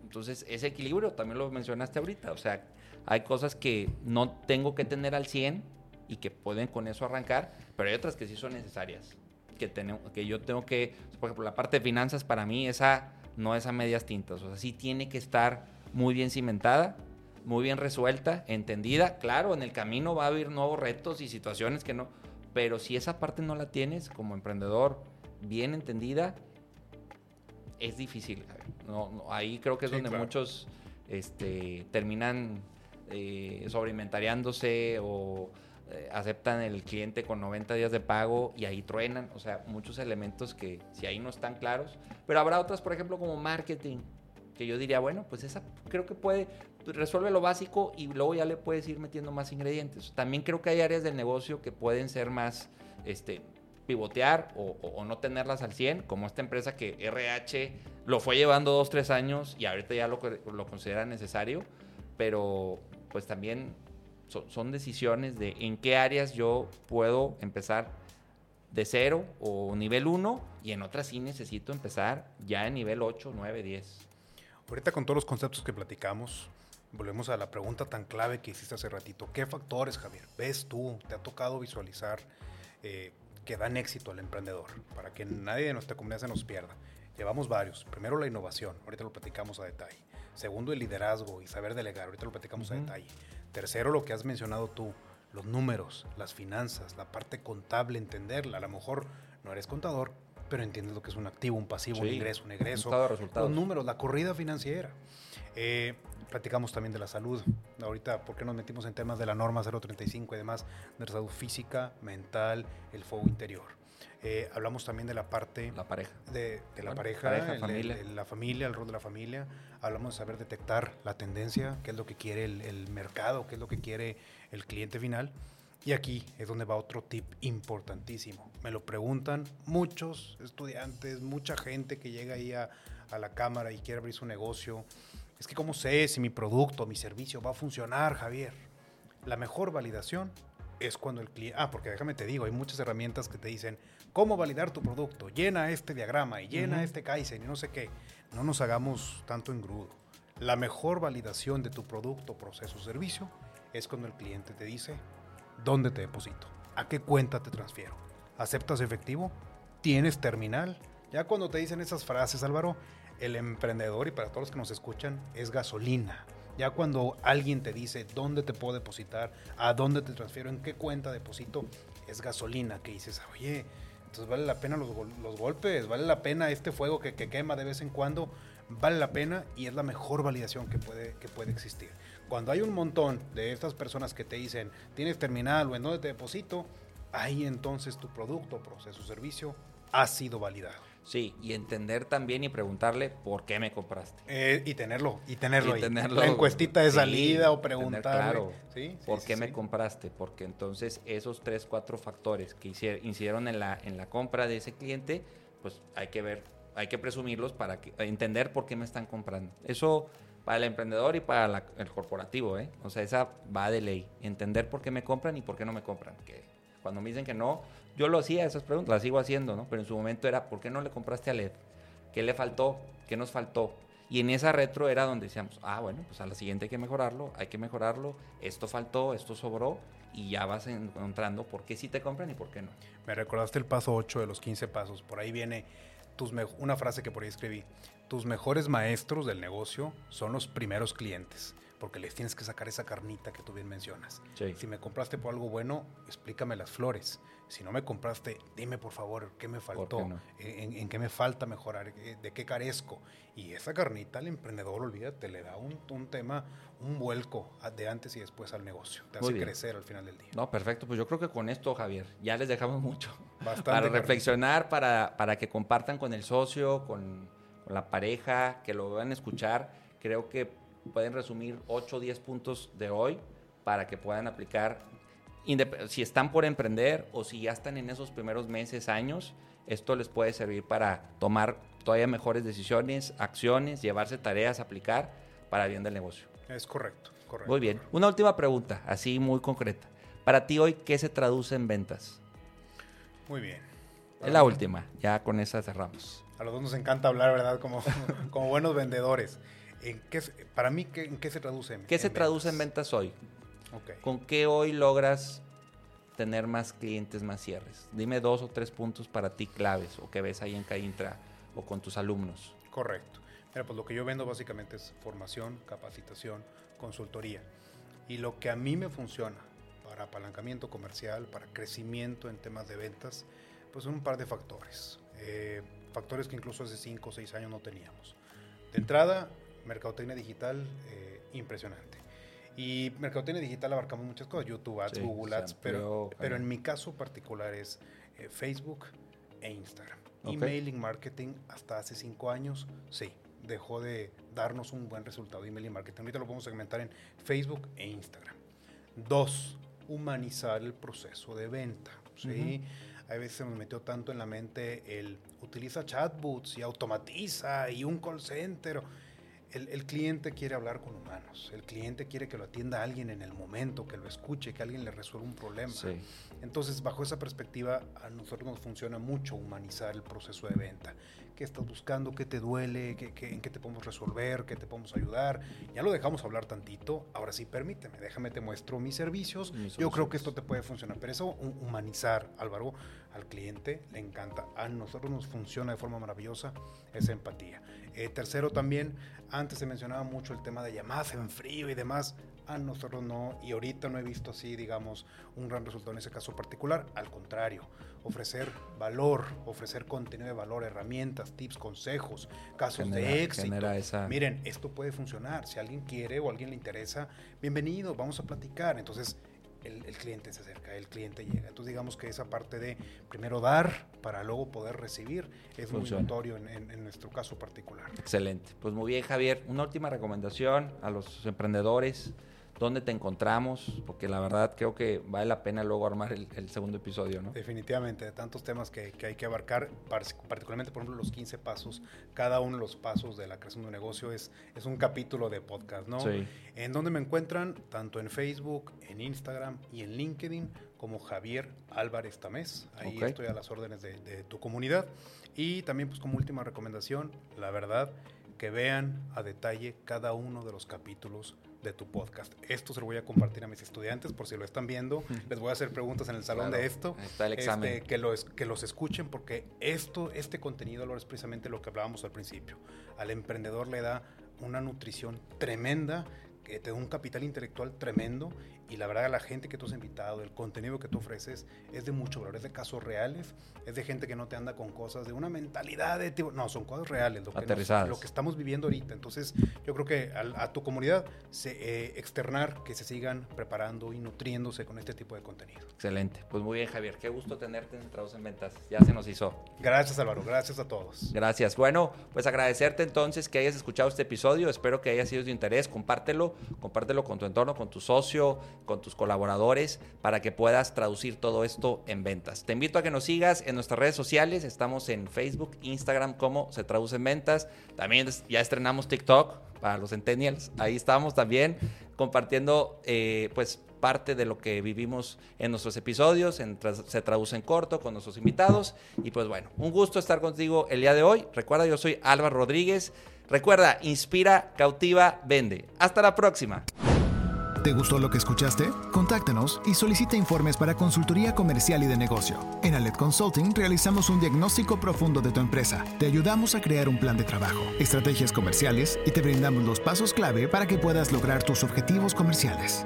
Entonces, ese equilibrio también lo mencionaste ahorita. O sea, hay cosas que no tengo que tener al 100 y que pueden con eso arrancar, pero hay otras que sí son necesarias. Que, tenemos, que yo tengo que, por ejemplo, la parte de finanzas para mí, esa no es a medias tintas. O sea, sí tiene que estar muy bien cimentada, muy bien resuelta, entendida. Claro, en el camino va a haber nuevos retos y situaciones que no. Pero si esa parte no la tienes como emprendedor bien entendida, es difícil. No, no, ahí creo que es Sí, donde claro. muchos este, terminan eh, sobreinventariándose o eh, aceptan el cliente con 90 días de pago y ahí truenan. O sea, muchos elementos que si ahí no están claros. Pero habrá otras, por ejemplo, como marketing, que yo diría, bueno, pues esa creo que puede, resuelve lo básico y luego ya le puedes ir metiendo más ingredientes. También creo que hay áreas del negocio que pueden ser más, este, pivotear o, o- o no tenerlas al 100, como esta empresa que RH lo fue llevando dos, tres años y ahorita ya lo, lo considera necesario, pero pues también so- son decisiones de en qué áreas yo puedo empezar de cero o nivel 1 y en otras sí necesito empezar ya en nivel 8, 9, 10. Ahorita con todos los conceptos que platicamos, volvemos a la pregunta tan clave que hiciste hace ratito. ¿Qué factores, Javier, ves tú, te ha tocado visualizar eh, que dan éxito al emprendedor? Para que nadie de nuestra comunidad se nos pierda. Llevamos varios. Primero, la innovación. Ahorita lo platicamos a detalle. Segundo, el liderazgo y saber delegar. Ahorita lo platicamos a detalle. Tercero, lo que has mencionado tú, los números, las finanzas, la parte contable, entenderla. A lo mejor no eres contador, pero entiendes lo que es un activo, un pasivo, un ingreso, un egreso. Los números, la corrida financiera. Eh, platicamos también de la salud. Ahorita, ¿por qué nos metimos en temas de la norma 035 y demás? De la salud física, mental, el fuego interior. Eh, hablamos también de la parte La pareja. de, de la Bueno, pareja, pareja, el- familia. el- la familia, el rol de la familia. Hablamos de saber detectar la tendencia, qué es lo que quiere el, el mercado, qué es lo que quiere el cliente final. Y aquí es donde va otro tip importantísimo. Me lo preguntan muchos estudiantes, mucha gente que llega ahí a, a la cámara y quiere abrir su negocio. Es que cómo sé si mi producto, mi servicio va a funcionar, Javier. La mejor validación es cuando el cliente... Ah, porque déjame te digo, hay muchas herramientas que te dicen cómo validar tu producto. Llena este diagrama y llena este Kaizen y no sé qué. No nos hagamos tanto engrudo. La mejor validación de tu producto, proceso o servicio es cuando el cliente te dice dónde te deposito, a qué cuenta te transfiero. ¿Aceptas efectivo? ¿Tienes terminal? Ya cuando te dicen esas frases, Álvaro, el emprendedor y para todos los que nos escuchan es gasolina. Ya cuando alguien te dice dónde te puedo depositar, a dónde te transfiero, en qué cuenta deposito, es gasolina que dices, oye, entonces vale la pena los, gol- los golpes, vale la pena este fuego que, que quema de vez en cuando, vale la pena y es la mejor validación que puede, que puede existir. Cuando hay un montón de estas personas que te dicen, tienes terminal o en dónde te deposito, ahí entonces tu producto, proceso, servicio ha sido validado. Sí, y entender también y preguntarle por qué me compraste. Eh, y tenerlo, y tenerlo Y ahí. tenerlo, La encuestita de sí, salida o. Sí, ¿Por sí, qué me compraste? Porque entonces esos tres, cuatro factores que hici- incidieron en la, en la compra de ese cliente, pues hay que ver, hay que presumirlos para que- entender por qué me están comprando. Eso para el emprendedor y para la- el corporativo, ¿eh? O sea, esa va de ley. Entender por qué me compran y por qué no me compran. Que cuando me dicen que no, yo lo hacía, esas preguntas, las sigo haciendo, ¿no? Pero en su momento era, ¿por qué no le compraste a LED? ¿Qué le faltó? ¿Qué nos faltó? Y en esa retro era donde decíamos, ah, bueno, pues a la siguiente hay que mejorarlo, hay que mejorarlo, esto faltó, esto sobró, y ya vas encontrando por qué sí te compran y por qué no. Me recordaste el paso 8 de los 15 pasos. Por ahí viene tus una frase que por ahí escribí. Tus mejores maestros del negocio son los primeros clientes, porque les tienes que sacar esa carnita que tú bien mencionas. Sí. Si me compraste por algo bueno, explícame las flores. Si no me compraste, dime por favor qué me faltó, qué no? en, en qué me falta mejorar, eh, de qué carezco. Y esa carnita al emprendedor, olvídate, le da un, un tema, un vuelco de antes y después al negocio. Te Muy hace bien. crecer al final del día. No, perfecto, pues yo creo que con esto, Javier, ya les dejamos mucho. Bastante para reflexionar, para, para que compartan con el socio, con, con la pareja, que lo van a escuchar. Creo que pueden resumir 8 o 10 puntos de hoy para que puedan aplicar, si están por emprender o si ya están en esos primeros meses, años, esto les puede servir para tomar todavía mejores decisiones, acciones, llevarse tareas, aplicar para bien del negocio. Es correcto, correcto. Muy bien. Una última pregunta, así muy concreta. Para ti hoy, ¿qué se traduce en ventas? Muy bien. Es la última, ya con esa cerramos. A los dos nos encanta hablar, ¿verdad? Como, como buenos vendedores. ¿En qué, para mí, ¿qué, ¿en qué se traduce? ¿Qué se traduce en ventas hoy? Ok. ¿Con qué hoy logras tener más clientes, más cierres? Dime dos o tres puntos para ti claves o que ves ahí en Caintra o con tus alumnos. Correcto. Mira, pues lo que yo vendo básicamente es formación, capacitación, consultoría. Y lo que a mí me funciona para apalancamiento comercial, para crecimiento en temas de ventas, pues son un par de factores. Eh, factores que incluso hace 5 o 6 años no teníamos. De entrada, mercadotecnia digital, eh, impresionante. Y mercadotecnia digital abarcamos muchas cosas, YouTube Ads, Sí, Google Ads, pero, amplió, pero en mi caso particular es eh, Facebook e Instagram. Ok. Emailing marketing hasta hace cinco años, sí, dejó de darnos un buen resultado. Emailing marketing, ahorita lo podemos segmentar en Facebook e Instagram. Dos, humanizar el proceso de venta. ¿sí? A veces se nos metió tanto en la mente el utiliza chatbots y automatiza y un call center. El, el cliente quiere hablar con humanos. El cliente quiere que lo atienda alguien en el momento, que lo escuche, que alguien le resuelva un problema. Sí. Entonces, bajo esa perspectiva, a nosotros nos funciona mucho humanizar el proceso de venta. ¿Qué estás buscando? ¿Qué te duele? ¿Qué, qué- en qué te podemos resolver? ¿Qué te podemos ayudar? Ya lo dejamos hablar tantito. Ahora sí, permíteme, déjame te muestro mis servicios. Mis Yo creo que esto te puede funcionar. Pero eso, hu- humanizar, Álvaro, al cliente le encanta. A nosotros nos funciona de forma maravillosa esa empatía. Eh, tercero, también, antes se mencionaba mucho el tema de llamadas en frío y demás. A nosotros no, y ahorita no he visto así, digamos, un gran resultado en ese caso particular. Al contrario, ofrecer valor, ofrecer contenido de valor, herramientas, tips, consejos, casos Genera- de éxito. esa- Miren, esto puede funcionar. Si alguien quiere o a alguien le interesa, bienvenido, vamos a platicar. Entonces, el, el cliente se acerca, el cliente llega. Entonces, digamos que esa parte de primero dar para luego poder recibir es Funciona. muy notorio en, en- en nuestro caso particular. Excelente. Pues muy bien, Javier. Una última recomendación a los emprendedores. ¿Dónde te encontramos? Porque la verdad creo que vale la pena luego armar el, el segundo episodio, ¿no? Definitivamente, de tantos temas que, que hay que abarcar, par- particularmente, por ejemplo, los 15 pasos, cada uno de los pasos de la creación de un negocio es, es un capítulo de podcast, ¿no? Sí. En donde me encuentran, tanto en Facebook, en Instagram y en LinkedIn, como Javier Álvarez Tamés. Ahí Ok. estoy a las órdenes de, de tu comunidad. Y también, pues, como última recomendación, la verdad, que vean a detalle cada uno de los capítulos de tu podcast. Esto se lo voy a compartir a mis estudiantes por si lo están viendo. Les voy a hacer preguntas en el salón Claro, de esto. está el examen. Este, que, los, que los escuchen porque esto, este contenido lo es precisamente lo que hablábamos al principio. Al emprendedor le da una nutrición tremenda, que te da un capital intelectual tremendo y la verdad la gente que tú has invitado, el contenido que tú ofreces es de mucho valor, es de casos reales, es de gente que no te anda con cosas de una mentalidad de tipo, no, son cosas reales, lo que, nos- lo que estamos viviendo ahorita. Entonces yo creo que a, tu comunidad se, eh, externar que se sigan preparando y nutriéndose con este tipo de contenido. Excelente. Pues muy bien, Javier. Qué gusto tenerte en Traduce en Ventas. Ya se nos hizo. Gracias Álvaro, gracias a todos. Gracias. Bueno, pues agradecerte entonces que hayas escuchado este episodio. Espero que haya sido de interés. Compártelo, compártelo con tu entorno, con tu socio, con tus colaboradores, para que puedas traducir todo esto en ventas. Te invito a que nos sigas en nuestras redes sociales. Estamos en Facebook, Instagram, como se traduce en ventas. También ya estrenamos TikTok para los centennials. Ahí estamos también compartiendo, eh, pues parte de lo que vivimos en nuestros episodios, en se traduce en corto con nuestros invitados. Y pues bueno, un gusto estar contigo el día de hoy. Recuerda, yo soy Álvaro Rodríguez. Recuerda, inspira, cautiva, vende. Hasta la próxima. ¿Te gustó lo que escuchaste? Contáctanos y solicita informes para consultoría comercial y de negocio. En Alet Consulting realizamos un diagnóstico profundo de tu empresa. Te ayudamos a crear un plan de trabajo, estrategias comerciales y te brindamos los pasos clave para que puedas lograr tus objetivos comerciales.